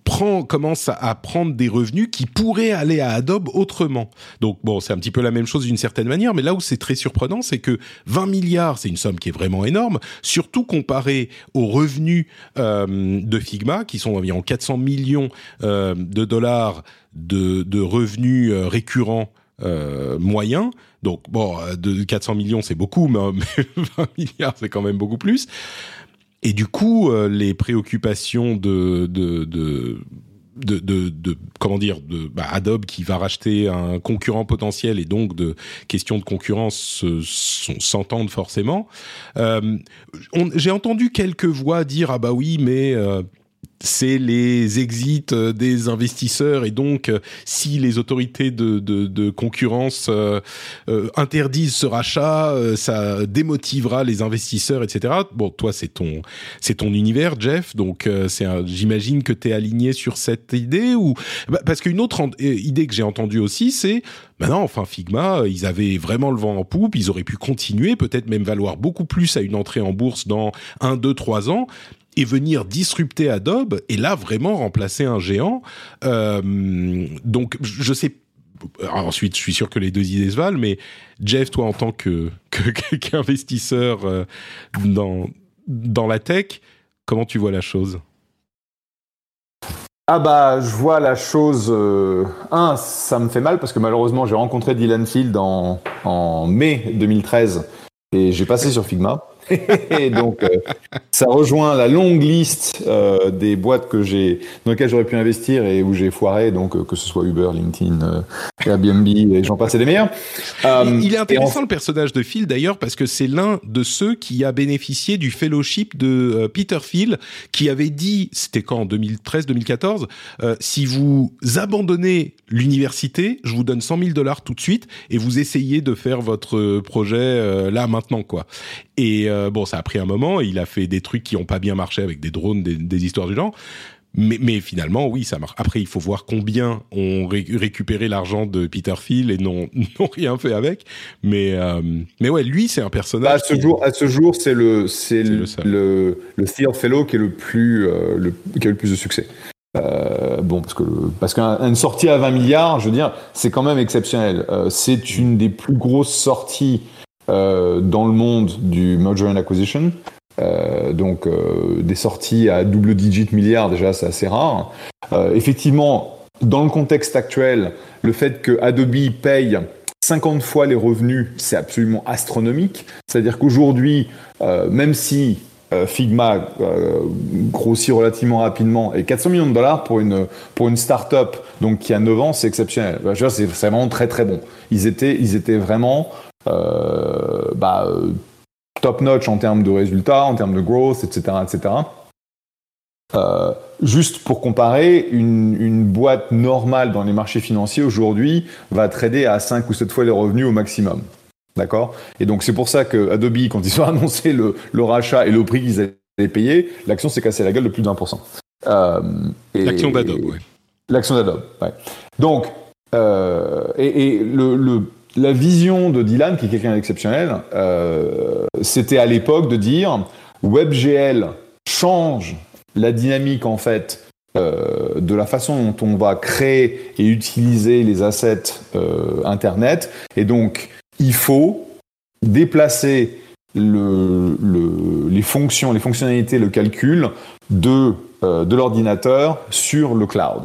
prend, commence à prendre des revenus qui pourraient aller à Adobe autrement. Donc bon, c'est un petit peu la même chose d'une certaine manière, mais là où c'est très surprenant, c'est que 20 milliards, c'est une somme qui est vraiment énorme, surtout comparé aux revenus euh, de Figma, qui sont environ 400 millions euh, de dollars de, de revenus euh, récurrents euh, moyens. Donc bon, de 400 millions, c'est beaucoup, mais <laughs> 20 milliards, c'est quand même beaucoup plus. Et du coup, euh, les préoccupations de, de, de de, de, de, comment dire de bah, Adobe qui va racheter un concurrent potentiel et donc de questions de concurrence s'entendent forcément. Euh, J'ai entendu quelques voix dire ah bah oui mais euh, c'est les exits euh, des investisseurs. Et donc euh, si les autorités de, de, de concurrence euh, interdisent ce rachat, ça démotivera les investisseurs, etc. Bon, toi c'est ton c'est ton univers, Jeff, donc c'est j'imagine que tu es aligné sur cette idée ou bah, parce qu'une autre idée que j'ai entendue aussi, c'est maintenant enfin Figma, ils avaient vraiment le vent en poupe, ils auraient pu continuer, peut-être même valoir beaucoup plus à une entrée en bourse dans un, deux, trois ans et venir disrupter Adobe et là vraiment remplacer un géant. Euh, donc je sais. ensuite, je suis sûr que les deux idées se valent, mais Jeff, toi en tant que <laughs> qu'investisseur euh, dans dans la tech, comment tu vois la chose? Ah bah je vois la chose. Euh, un, ça me fait mal parce que malheureusement j'ai rencontré Dylan Field en, en mai 2013 et j'ai passé sur Figma. Et donc, euh, ça rejoint la longue liste euh, des boîtes que j'ai, dans lesquelles j'aurais pu investir et où j'ai foiré, donc euh, que ce soit Uber, LinkedIn, Airbnb et j'en passe des meilleurs. il est intéressant le personnage de Phil d'ailleurs parce que c'est l'un de ceux qui a bénéficié du fellowship de Peter Phil, qui avait dit, c'était quand en 2013-2014, si vous abandonnez l'université, je vous donne 100 000 dollars tout de suite et vous essayez de faire votre projet là maintenant quoi. Et euh, bon, ça a pris un moment. Il a fait des trucs qui n'ont pas bien marché avec des drones, des, histoires du genre. Mais, mais, finalement, oui, ça marche. Après, il faut voir combien ont récupéré l'argent de Peter Thiel et <laughs> n'ont rien fait avec. Mais, euh, mais ouais, lui, c'est un personnage. Bah, à, ce jour, à ce jour, c'est le, c'est le, le, le, Fellow qui est le plus, euh, le, qui a le plus de succès. bon, parce que parce qu'une sortie à 20 milliards, je veux dire, c'est quand même exceptionnel. c'est une des plus grosses sorties euh, dans le monde du merger and acquisition. Euh, donc euh, des sorties à double digit milliards déjà c'est assez rare. effectivement, dans le contexte actuel, le fait que Adobe paye 50 fois les revenus, c'est absolument astronomique. C'est-à-dire qu'aujourd'hui, même si Figma grossit relativement rapidement et 400 millions de dollars pour une pour une start-up donc qui a 9 ans, c'est exceptionnel. c'est vraiment très très bon. Ils étaient ils étaient vraiment euh, bah, top notch en termes de résultats, en termes de growth, etc. etc. Euh, juste pour comparer, une, une, boîte normale dans les marchés financiers aujourd'hui va trader à 5 ou 7 fois les revenus au maximum. D'accord? Et donc c'est pour ça que Adobe, quand ils ont <laughs> annoncé le, le rachat et le prix qu'ils allaient payer, l'action s'est cassée la gueule de plus d'un pour cent. Euh, l'action d'Adobe, oui. L'action d'Adobe, ouais. Donc, euh, et, et le, le, la vision de Dylan, qui est quelqu'un d'exceptionnel, euh, c'était à l'époque de dire WebGL change la dynamique en fait euh, de la façon dont on va créer et utiliser les assets euh, Internet. Et donc, il faut déplacer le, les fonctions, les fonctionnalités, le calcul de, de l'ordinateur sur le cloud.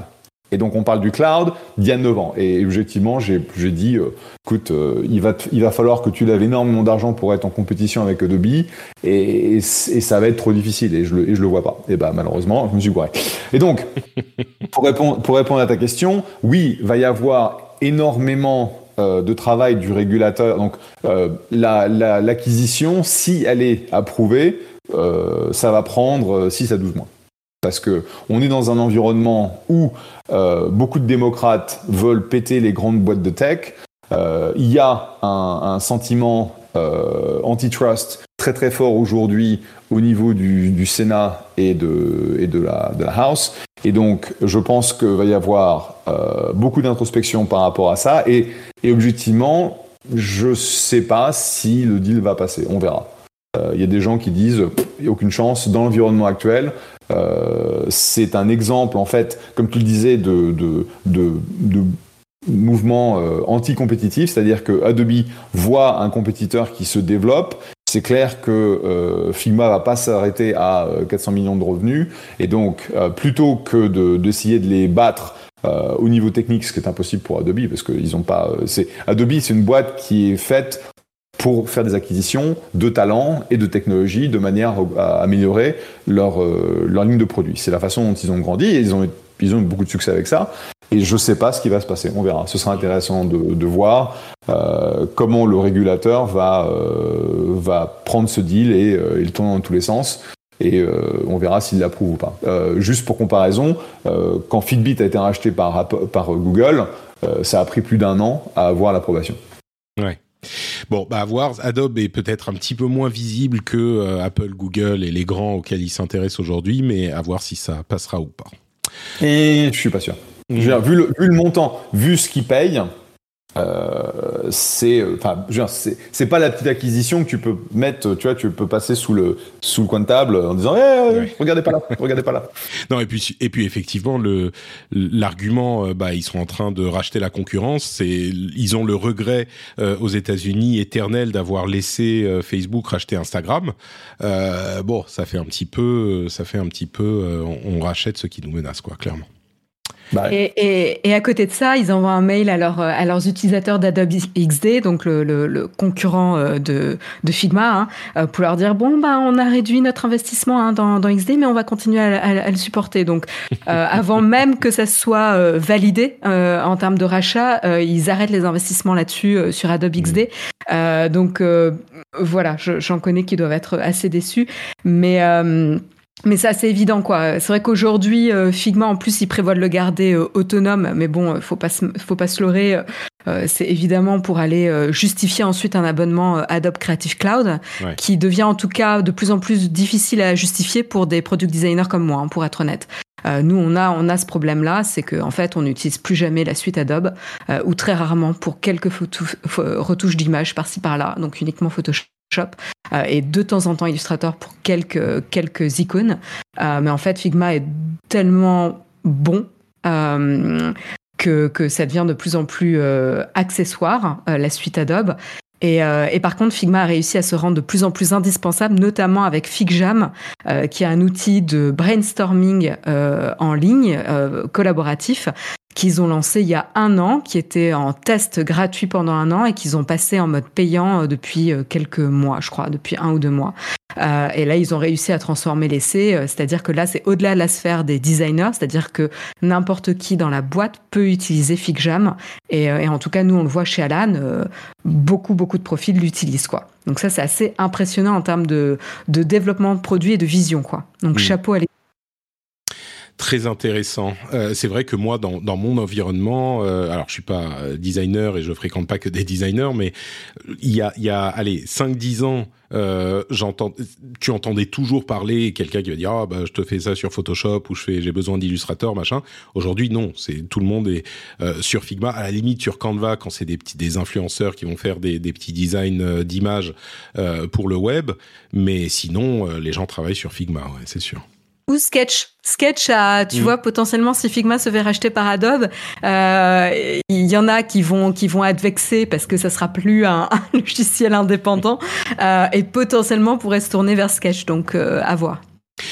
Et donc on parle du cloud d'il y a 9 ans. Et objectivement, j'ai dit, euh, écoute, euh, il, va il va falloir que tu lèves énormément d'argent pour être en compétition avec Adobe, et, et, ça va être trop difficile, et je le, et je le vois pas. Et bah malheureusement, je me suis gouré. Et donc, <laughs> pour répondre, pour répondre à ta question, oui, va y avoir énormément euh, de travail du régulateur. Donc l'acquisition, la, si elle est approuvée, ça va prendre 6 à 12 mois parce que on est dans un environnement où euh, beaucoup de démocrates veulent péter les grandes boîtes de tech. Euh, il y a un, sentiment euh, antitrust très très fort aujourd'hui au niveau du, Sénat et de, la, House. Et donc, je pense qu'il va y avoir beaucoup d'introspection par rapport à ça. Et objectivement, je ne sais pas si le deal va passer. On verra. Il y a des gens qui disent il n'y a aucune chance dans l'environnement actuel. C'est un exemple, en fait, comme tu le disais, de, de, de, de mouvement anti-compétitif, c'est-à-dire que Adobe voit un compétiteur qui se développe c'est clair que euh, Figma va pas s'arrêter à 400 millions de revenus et donc plutôt que d'essayer de, les battre au niveau technique, ce qui est impossible pour Adobe parce qu'ils ont pas. c'est Adobe, c'est une boîte qui est faite pour faire des acquisitions de talents et de technologies de manière à améliorer leur, euh, leur ligne de produits. C'est la façon dont ils ont grandi et ils ont, ils ont eu beaucoup de succès avec ça. Et je ne sais pas ce qui va se passer, on verra. Ce sera intéressant de, de voir euh, comment le régulateur va, euh, va prendre ce deal et, euh, le tourner dans tous les sens. Et euh, on verra s'il l'approuve ou pas. Euh, juste pour comparaison, quand Fitbit a été racheté par, par Google, ça a pris plus d'un an à avoir l'approbation. Ouais. Bon, bah à voir. Adobe est peut-être un petit peu moins visible que euh, Apple, Google et les grands auxquels ils s'intéressent aujourd'hui, mais à voir si ça passera ou pas. Et je suis pas sûr. Mmh. Vu, le, vu, le, montant, vu ce qu'ils payent, euh, c'est enfin c'est pas la petite acquisition que tu peux mettre tu vois tu peux passer sous le sous le coin de table en disant eh, regardez pas là regardez pas là. <laughs> Non et puis et puis effectivement le l'argument euh, bah ils sont en train de racheter la concurrence c'est ils ont le regret euh, aux États-Unis éternel d'avoir laissé Facebook racheter Instagram. Bon ça fait un petit peu ça fait un petit peu on, on rachète ce qui nous menace quoi clairement bah et, et, et, à côté de ça, ils envoient un mail à, leur, à leurs utilisateurs d'Adobe XD, donc le, le, le concurrent euh, de, de Figma, hein, euh, pour leur dire bon bah on a réduit notre investissement hein, dans, dans, XD, mais on va continuer à, à, le supporter. Donc euh, <laughs> avant même que ça soit euh, validé en termes de rachat, ils arrêtent les investissements là-dessus sur Adobe XD. donc voilà, j'en connais qui doivent être assez déçus, mais mais ça, c'est évident, quoi. C'est vrai qu'aujourd'hui, euh, Figma, en plus, il prévoit de le garder euh, autonome. Mais bon, euh, faut pas, faut pas se leurrer. c'est évidemment pour aller justifier ensuite un abonnement Adobe Creative Cloud, qui devient en tout cas de plus en plus difficile à justifier pour des product designers comme moi, hein, pour être honnête. nous, on a, on a ce problème-là, c'est qu'en en fait, on n'utilise plus jamais la suite Adobe, ou très rarement pour quelques retouches d'images par-ci par-là, donc uniquement Photoshop. Euh, et de temps en temps Illustrator pour quelques, icônes. Euh, mais en fait, Figma est tellement bon euh, que, ça devient de plus en plus accessoire, la suite Adobe. Et, et, par contre, Figma a réussi à se rendre de plus en plus indispensable, notamment avec FigJam, qui est un outil de brainstorming en ligne collaboratif, qu'ils ont lancé il y a un an, qui était en test gratuit pendant un an et qu'ils ont passé en mode payant euh, depuis euh, quelques mois, je crois, depuis un ou deux mois. Euh, et là, ils ont réussi à transformer l'essai, c'est-à-dire que là, c'est au-delà de la sphère des designers, c'est-à-dire que n'importe qui dans la boîte peut utiliser FigJam. Et, et, en tout cas, nous, on le voit chez Alan, beaucoup, beaucoup de profils l'utilisent, quoi. Donc ça, c'est assez impressionnant en termes de, de développement de produits et de vision, quoi. Donc chapeau à très intéressant. Euh, c'est vrai que moi, dans, dans mon environnement, euh, alors je suis pas designer et je fréquente pas que des designers, mais il y a, y a, allez, 5-10 ans, euh, j'entends, tu entendais toujours parler quelqu'un qui va dire ah bah je te fais ça sur Photoshop ou je fais j'ai besoin d'Illustrator machin. Aujourd'hui non, c'est tout le monde est euh, sur Figma. À la limite sur Canva quand c'est des petits des influenceurs qui vont faire des, des petits designs euh, d'images euh, pour le web, mais sinon les gens travaillent sur Figma, ouais, c'est sûr ou Sketch. Sketch a, tu mm. vois, potentiellement si Figma se fait racheter par Adobe, euh, il y en a qui vont qui vont être vexés parce que ça sera plus un, <laughs> logiciel indépendant euh, et potentiellement pourrait se tourner vers Sketch. Donc euh, à voir.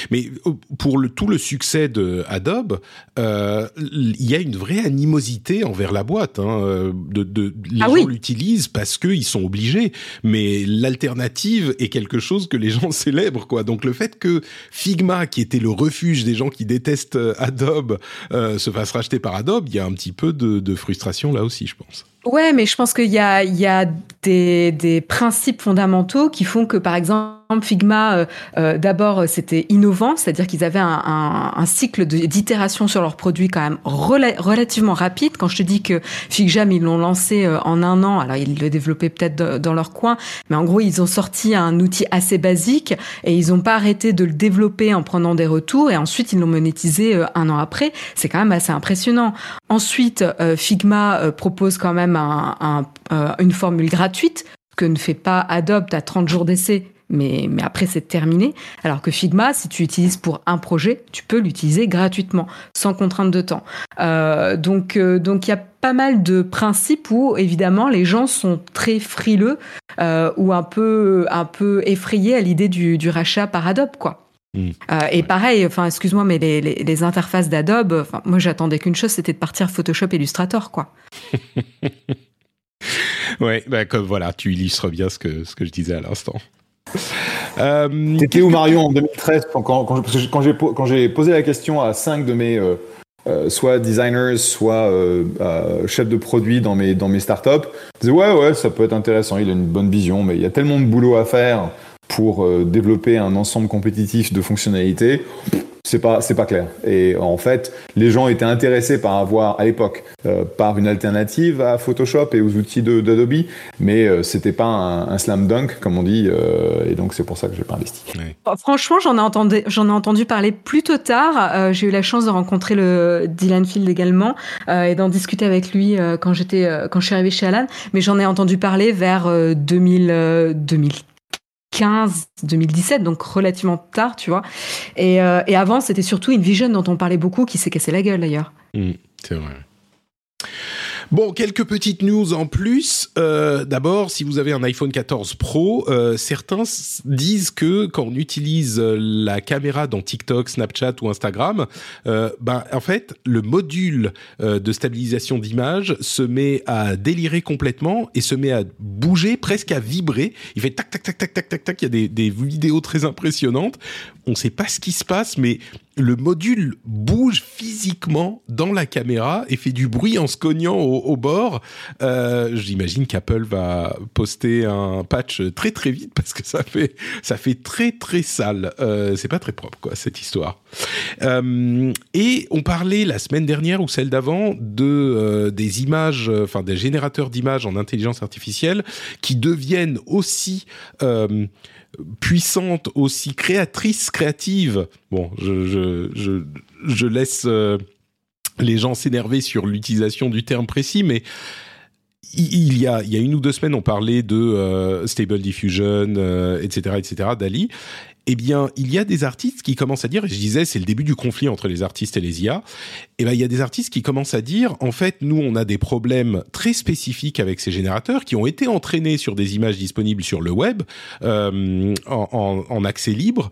Mais euh, pour le, tout le succès de Adobe, euh, il y a une vraie animosité envers la boîte. Hein, euh, de, de, les ah gens l'utilisent parce qu'ils sont obligés, mais l'alternative est quelque chose que les <laughs> gens célèbrent. quoi. Donc le fait que Figma, qui était le refuge des gens qui détestent Adobe, euh, se fasse racheter par Adobe, il y a un petit peu de, de frustration là aussi, je pense. Ouais, mais je pense qu'il y a, il y a des, des principes fondamentaux qui font que, par exemple, Figma, euh, euh, d'abord, c'était innovant, c'est-à-dire qu'ils avaient un, un, un cycle d'itération sur leurs produits quand même relativement rapide. Quand je te dis que FigJam, ils l'ont lancé euh, en un an, alors ils le développaient peut-être dans leur coin, mais en gros, ils ont sorti un outil assez basique et ils n'ont pas arrêté de le développer en prenant des retours et ensuite ils l'ont monétisé un an après. C'est quand même assez impressionnant. Ensuite, Figma propose quand même un, une formule gratuite que ne fait pas Adobe. As 30 jours d'essai mais, mais après c'est terminé. Alors que Figma, si tu utilises pour un projet, tu peux l'utiliser gratuitement, sans contrainte de temps. Euh, donc euh, donc il y a pas mal de principes où évidemment les gens sont très frileux euh, ou un peu un peu effrayés à l'idée du, du rachat par Adobe quoi. Hmm. Euh, et pareil, enfin, excuse-moi, mais les, les, les interfaces d'Adobe, enfin, moi, j'attendais qu'une chose, c'était de partir Photoshop Illustrator, quoi. <laughs> ouais, bah, comme voilà, tu illustres bien ce que, ce que je disais à l'instant. Euh, T'étais où Marion en 2013 quand, quand, quand j'ai posé la question à cinq de mes euh, euh, soit designers, soit euh, euh, chefs de produit dans mes dans mes startups, je disais ouais ouais ça peut être intéressant, il a une bonne vision, mais il y a tellement de boulot à faire pour euh, développer un ensemble compétitif de fonctionnalités c'est pas c'est pas clair. Et en fait, les gens étaient intéressés par avoir à l'époque euh, par une alternative à Photoshop et aux outils d'Adobe, mais euh, c'était pas un, slam dunk comme on dit, euh, et donc c'est pour ça que j'ai pas investi. Franchement, j'en ai entendu j'en ai entendu parler plutôt tard. Euh, j'ai eu la chance de rencontrer le Dylan Field également et d'en discuter avec lui quand j'étais quand je suis arrivée chez Alan, mais j'en ai entendu parler vers 2000 2000 2015, 2017, donc relativement tard, tu vois. Et, euh, et avant, c'était surtout une vision dont on parlait beaucoup, qui s'est cassé la gueule d'ailleurs. Mmh, c'est vrai. Bon, quelques petites news en plus. Euh, D'abord, si vous avez un iPhone 14 Pro, euh, certains disent que quand on utilise euh, la caméra dans TikTok, Snapchat ou Instagram, euh, ben en fait, le module euh, de stabilisation d'image se met à délirer complètement et se met à bouger, presque à vibrer. Il fait tac tac tac tac tac tac tac. Il y a des, des vidéos très impressionnantes. On ne sait pas ce qui se passe, mais le module bouge physiquement dans la caméra et fait du bruit en se cognant au, bord. Euh, J'imagine qu'Apple va poster un patch très très vite parce que ça fait ça fait très très sale. Euh, C'est pas très propre quoi cette histoire. Euh, et on parlait la semaine dernière ou celle d'avant de euh, des images, enfin des générateurs d'images en intelligence artificielle qui deviennent aussi euh, puissante, aussi créatrice, créative. Bon, je, je, je, je laisse euh, les gens s'énerver sur l'utilisation du terme précis, mais il y a, il y a une ou deux semaines, on parlait de euh, Stable Diffusion, euh, etc., etc., d'Ali eh bien, il y a des artistes qui commencent à dire, et je disais, c'est le début du conflit entre les artistes et les IA, eh bien, il y a des artistes qui commencent à dire, en fait, nous, on a des problèmes très spécifiques avec ces générateurs qui ont été entraînés sur des images disponibles sur le web euh, en, en, en accès libre.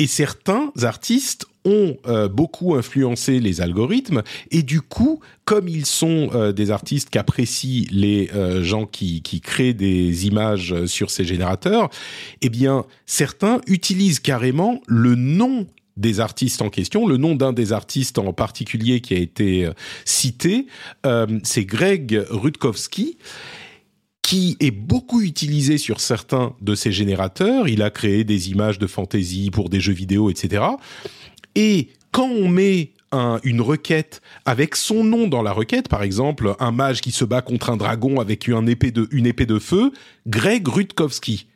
Et certains artistes ont euh, beaucoup influencé les algorithmes. Et du coup, comme ils sont euh, des artistes qu'apprécient les euh, gens qui, qui créent des images sur ces générateurs, eh bien, certains utilisent carrément le nom des artistes en question, le nom d'un des artistes en particulier qui a été cité, c'est Greg Rutkowski qui est beaucoup utilisé sur certains de ces générateurs. Il a créé des images de fantasy pour des jeux vidéo, etc. Et quand on met un, une requête avec son nom dans la requête, par exemple, un mage qui se bat contre un dragon avec une épée de, une épée de feu, Greg Rutkowski.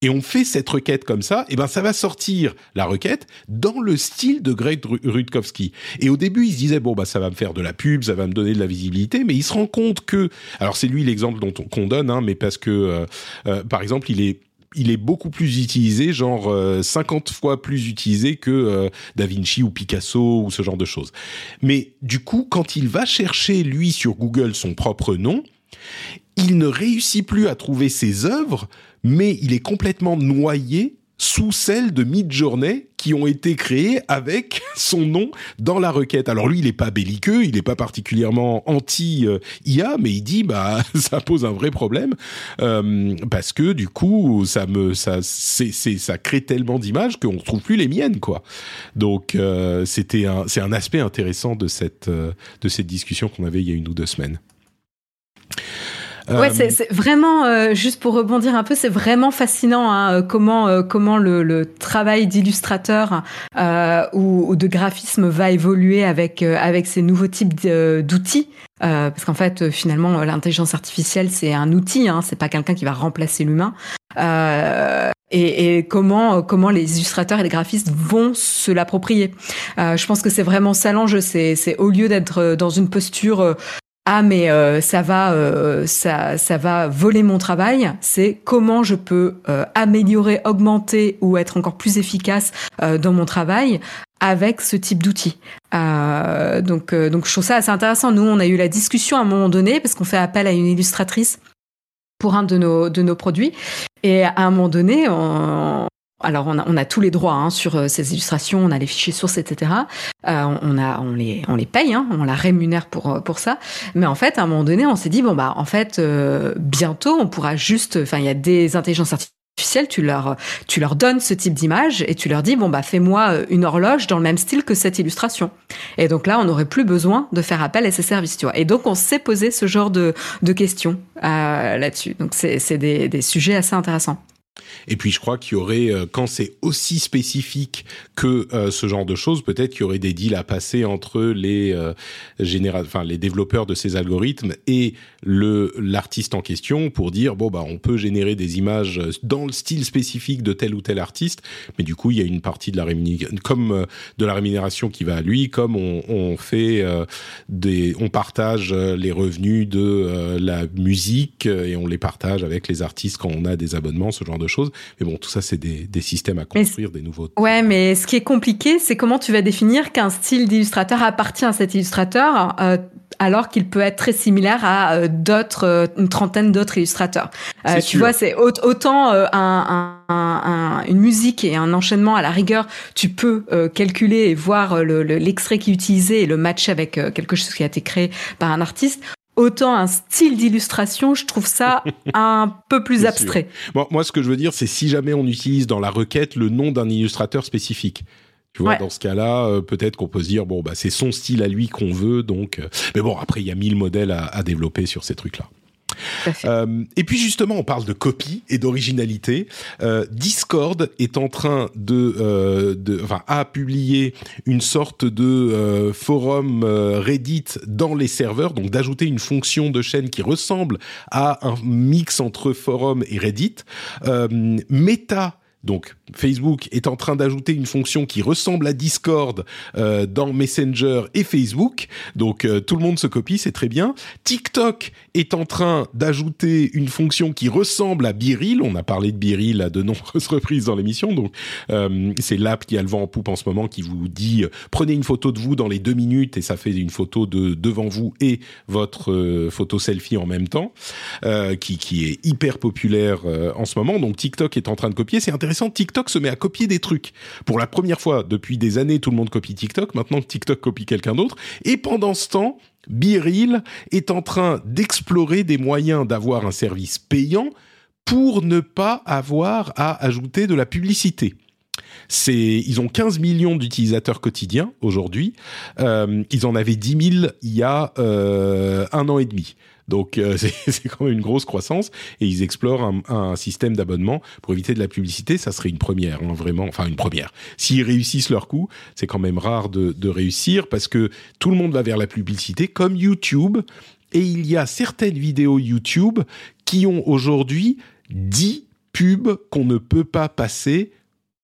Et on fait cette requête comme ça, et ben ça va sortir la requête dans le style de Greg Rutkowski. Et au début, il se disait bon bah ça va me faire de la pub, ça va me donner de la visibilité, mais il se rend compte que, alors c'est lui l'exemple dont qu'on donne, hein, mais parce que euh, euh, par exemple il est il est beaucoup plus utilisé, genre euh, 50 fois plus utilisé que euh, Da Vinci ou Picasso ou ce genre de choses. Mais du coup, quand il va chercher lui sur Google son propre nom, il ne réussit plus à trouver ses œuvres, mais il est complètement noyé sous celles de Midjourney qui ont été créées avec <laughs> son nom dans la requête. Alors lui, il n'est pas belliqueux, il n'est pas particulièrement anti-IA, mais il dit bah <laughs> ça pose un vrai problème euh, parce que du coup ça me ça c'est ça crée tellement d'images qu'on ne retrouve plus les miennes quoi. Donc euh, c'était un c'est un aspect intéressant de cette euh, de cette discussion qu'on avait il y a une ou deux semaines. Ouais, c'est vraiment euh, juste pour rebondir un peu, c'est vraiment fascinant hein, comment euh, comment le, le travail d'illustrateur euh, ou, ou, de graphisme va évoluer avec avec ces nouveaux types d'outils. parce qu'en fait, finalement, l'intelligence artificielle, c'est un outil, hein, c'est pas quelqu'un qui va remplacer l'humain. Et, et, comment comment les illustrateurs et les graphistes vont se l'approprier. Euh, je pense que c'est vraiment ça l'enjeu. C'est c'est au lieu d'être dans une posture ah mais euh, ça va euh, ça ça va voler mon travail, c'est comment je peux euh, améliorer, augmenter ou être encore plus efficace dans mon travail avec ce type d'outils. donc donc je trouve ça assez intéressant. Nous on a eu la discussion à un moment donné parce qu'on fait appel à une illustratrice pour un de nos de nos produits et à un moment donné on, alors on a, on a, tous les droits hein, sur euh, ces illustrations, on a les fichiers sources, etc. Euh, on a, on les, on les paye, hein, on la rémunère pour euh, pour ça. Mais en fait, à un moment donné, on s'est dit bon bah en fait euh, bientôt on pourra juste, enfin il y a des intelligences artificielles, tu leur tu leur donnes ce type d'image et tu leur dis bon bah fais-moi une horloge dans le même style que cette illustration. Et donc là, on n'aurait plus besoin de faire appel à ces services, tu vois. Et donc on s'est posé ce genre de de questions là-dessus. Donc c'est c'est des, des sujets assez intéressants. Et puis je crois qu'il y aurait, euh, quand c'est aussi spécifique que euh, ce genre de choses, peut-être qu'il y aurait des deals à passer entre les euh, les développeurs de ces algorithmes et l'artiste en question pour dire bon bah on peut générer des images dans le style spécifique de tel ou tel artiste, mais du coup il y a une partie de la rémunération, comme de la rémunération qui va à lui, comme on, on fait des, on partage les revenus de la musique et on les partage avec les artistes quand on a des abonnements, ce genre de choses. Mais bon, tout ça, c'est des, des, systèmes à construire, des nouveaux. Ouais, mais ce qui est compliqué, c'est comment tu vas définir qu'un style d'illustrateur appartient à cet illustrateur. Euh, alors qu'il peut être très similaire à euh, d'autres, euh, une trentaine d'autres illustrateurs. Euh, tu vois, c'est autant un, un, un, une musique et un enchaînement à la rigueur, tu peux calculer et voir l'extrait le, qui est utilisé et le matcher avec quelque chose qui a été créé par un artiste. Autant un style d'illustration, je trouve ça <laughs> un peu plus abstrait. Bon, moi, ce que je veux dire, c'est si jamais on utilise dans la requête le nom d'un illustrateur spécifique. Tu vois, dans ce cas-là, euh, peut-être qu'on peut se dire bon bah c'est son style à lui qu'on veut, donc. Euh, mais bon, après il y a mille modèles à, à développer sur ces trucs-là. Euh, et puis justement, on parle de copie et d'originalité. Euh, Discord est en train de, euh, de, enfin, a publié une sorte de euh, forum Reddit dans les serveurs, donc d'ajouter une fonction de chaîne qui ressemble à un mix entre forum et Reddit. Meta donc Facebook est en train d'ajouter une fonction qui ressemble à Discord euh, dans Messenger et Facebook. Donc euh, tout le monde se copie, c'est très bien. TikTok est en train d'ajouter une fonction qui ressemble à Biril. On a parlé de Biril à de nombreuses <laughs> reprises dans l'émission. Donc euh, c'est l'app qui a le vent en poupe en ce moment qui vous dit prenez une photo de vous dans les deux minutes et ça fait une photo de devant vous et votre photo selfie en même temps, qui, qui est hyper populaire en ce moment. Donc TikTok est en train de copier. C'est intéressant. TikTok se met à copier des trucs. Pour la première fois depuis des années, tout le monde copie TikTok. Maintenant, TikTok copie quelqu'un d'autre. Et pendant ce temps, Biril est en train d'explorer des moyens d'avoir un service payant pour ne pas avoir à ajouter de la publicité. C'est, ils ont 15 millions d'utilisateurs quotidiens aujourd'hui. Euh, ils en avaient 10 000 il y a euh, un an et demi. Donc euh, <laughs> c'est quand même une grosse croissance et ils explorent un, un système d'abonnement pour éviter de la publicité. Ça serait une première, hein, vraiment, enfin une première. S'ils réussissent leur coup, c'est quand même rare de, de réussir parce que tout le monde va vers la publicité, comme YouTube. Et il y a certaines vidéos YouTube qui ont aujourd'hui 10 pubs qu'on ne peut pas passer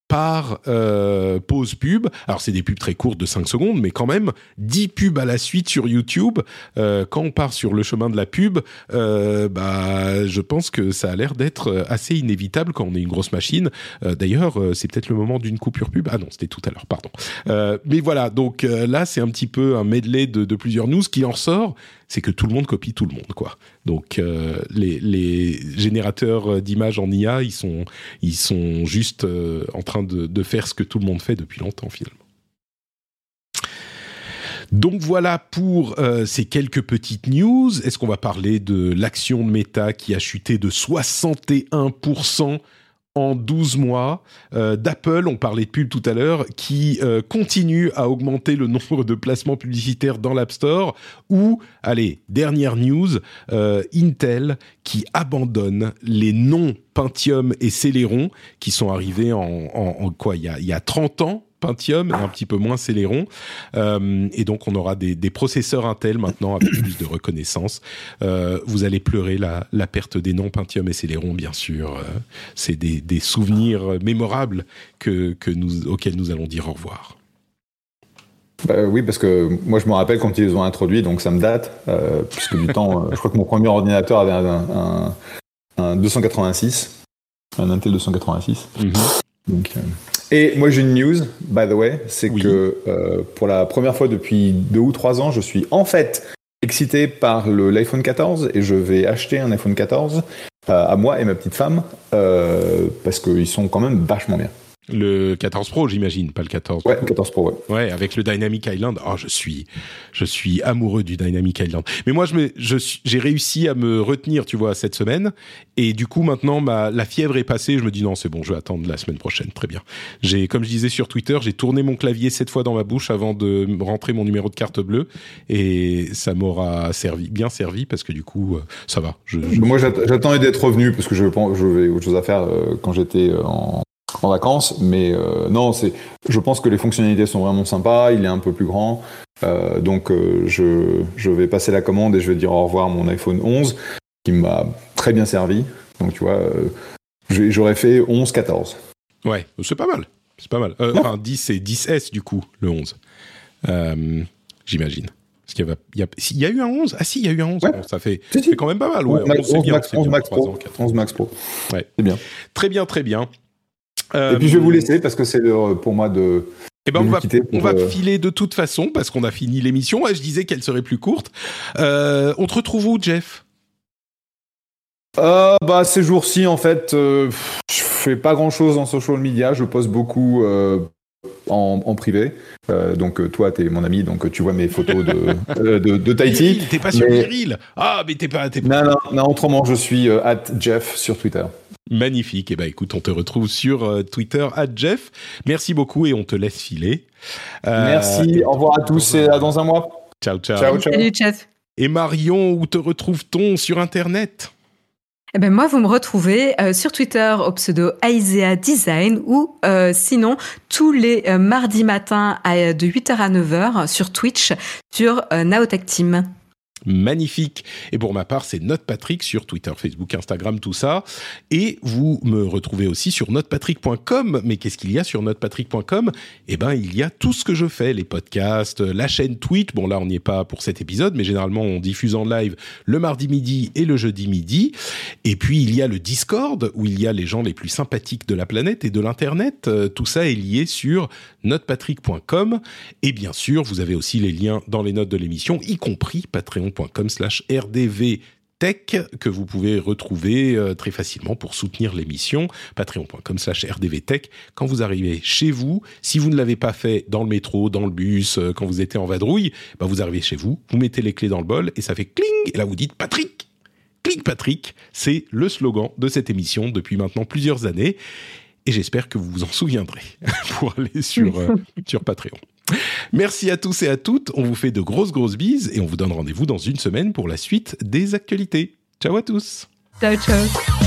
par euh, pause pub. Alors c'est des pubs très courtes de 5 secondes, mais quand même 10 pubs à la suite sur YouTube. Euh, quand on part sur le chemin de la pub, euh, bah je pense que ça a l'air d'être assez inévitable quand on est une grosse machine. D'ailleurs, c'est peut-être le moment d'une coupure pub. Ah non, c'était tout à l'heure, pardon. Mais voilà, donc là c'est un petit peu un medley de, de plusieurs news qui en sort c'est que tout le monde copie tout le monde, quoi. Donc euh, les, générateurs d'images en IA, ils sont, ils sont juste euh, en train de, de, faire ce que tout le monde fait depuis longtemps, finalement. Donc voilà pour euh, ces quelques petites news. Est-ce qu'on va parler de l'action de Meta qui a chuté de 61% en 12 mois euh, d'Apple, on parlait de pub tout à l'heure, qui euh, continue à augmenter le nombre de placements publicitaires dans l'App Store, ou, allez, dernière news, euh, Intel qui abandonne les noms Pentium et Celeron qui sont arrivés en, en, quoi il y, a, il y a 30 ans Pentium et un petit peu moins Celeron. Euh, et donc, on aura des, des, processeurs Intel maintenant avec <coughs> plus de reconnaissance. Euh, vous allez pleurer la, la, perte des noms Pentium et Celeron, bien sûr. Euh, c'est des, des, souvenirs mémorables que, que nous, auxquels nous allons dire au revoir. Bah, oui, parce que moi je me rappelle quand ils les ont introduits, donc ça me date, euh, puisque du temps, je crois que mon premier ordinateur avait un, un, un 286, un Intel 286. Donc, euh, Et moi j'ai une news, by the way, c'est Oui. que euh, pour la première fois depuis deux ou trois ans, je suis en fait excité par le- l'iPhone 14 et je vais acheter un iPhone 14 euh, à moi et ma petite femme euh, parce qu'ils sont quand même vachement bien. Le 14 Pro, j'imagine, pas le 14. Ouais, 14 Pro, ouais. Ouais, avec le Dynamic Island. Oh, je suis, je suis amoureux du Dynamic Island. Mais moi, je me, je j'ai réussi à me retenir, tu vois, cette semaine. Et du coup, maintenant, ma, la fièvre est passée. Je me dis non, c'est bon, je vais attendre la semaine prochaine. Très bien. J'ai, comme je disais sur Twitter, j'ai tourné mon clavier sept fois dans ma bouche avant de rentrer mon numéro de carte bleue. Et ça m'aura servi, bien servi, parce que du coup, euh, ça va. Je, je- Moi, j'att- j'attendais d'être revenu parce que je pense je vais autre chose à faire euh, quand j'étais euh, en, en vacances. Mais euh, non, c'est. Je pense que les fonctionnalités sont vraiment sympas. Il est un peu plus grand, Euh, donc euh, je je vais passer la commande et je vais dire au revoir à mon iPhone 11 qui m'a très bien servi. Donc tu vois, j'aurais fait 11, 14. Ouais, c'est pas mal. C'est pas mal. Enfin, 10 et 10S du coup, le 11. Euh, J'imagine. Parce qu'il y, a, il y a, s'il y a eu un 11 Ah si, il y a eu un 11. Ouais. Bon, ça fait, Si, si. fait quand même pas mal. Ouais, 11 Max, 11, c'est 11 bien, Max, c'est 11 bien, Max 3 Pro. ans, 4 ans. 11 Max Pro. Ouais. C'est bien. Très bien, très bien. Et puis je vais vous laisser parce que c'est l'heure pour moi de. Eh ben, on va, on va euh, filer de toute façon parce qu'on a fini l'émission. Ouais, je disais qu'elle serait plus courte. Euh, on te retrouve où, Jeff? Euh, bah ces jours-ci en fait, euh, je fais pas grand-chose en social media. Je poste beaucoup euh, en, en privé. Euh, donc euh, toi, t'es mon ami, donc euh, tu vois mes photos de <laughs> euh, de, de Tahiti. T'es pas sur mais- Viril Ah, mais t'es pas, t'es pas- Non, non, non, autrement, je suis euh, at Jeff sur Twitter. magnifique. Eh ben, écoute, on te retrouve sur euh, Twitter à Jeff. Merci beaucoup et on te laisse filer. Euh, Merci, au revoir à tous et à dans un mois. Ciao, ciao. Ciao, ciao. Salut, Jeff. Et Marion, où te retrouve-t-on sur Internet? Eh ben moi, vous me retrouvez euh, sur Twitter au pseudo Aisea Design ou euh, sinon tous les euh, mardis matins de 8h à 9h sur Twitch sur Naotech Team. Magnifique. Et pour ma part, c'est Note Patrick sur Twitter, Facebook, Instagram, tout ça. Et vous me retrouvez aussi sur notepatrick.com. Mais qu'est-ce qu'il y a sur notepatrick.com Eh ben, il y a tout ce que je fais, les podcasts, la chaîne Tweet. Bon, là, on n'y est pas pour cet épisode, mais généralement, on diffuse en live le mardi midi et le jeudi midi. Et puis, il y a le Discord, où il y a les gens les plus sympathiques de la planète et de l'Internet. Euh, tout ça est lié sur notepatrick.com. Et bien sûr, vous avez aussi les liens dans les notes de l'émission, y compris patreon.com slash rdv tech que vous pouvez retrouver euh, très facilement pour soutenir l'émission. Patreon.com slash rdvtech. Quand vous arrivez chez vous si vous ne l'avez pas fait dans le métro dans le bus euh, quand vous étiez en vadrouille bah vous arrivez chez vous vous mettez les clés dans le bol et ça fait cling et là vous dites Patrick! Click Patrick! C'est le slogan de cette émission depuis maintenant plusieurs années et j'espère que vous vous en souviendrez <laughs> pour aller sur, euh, <laughs> sur Patreon. Merci à tous et à toutes. On vous fait de grosses, grosses bises et on vous donne rendez-vous dans une semaine pour la suite des actualités. Ciao à tous. Ciao, ciao.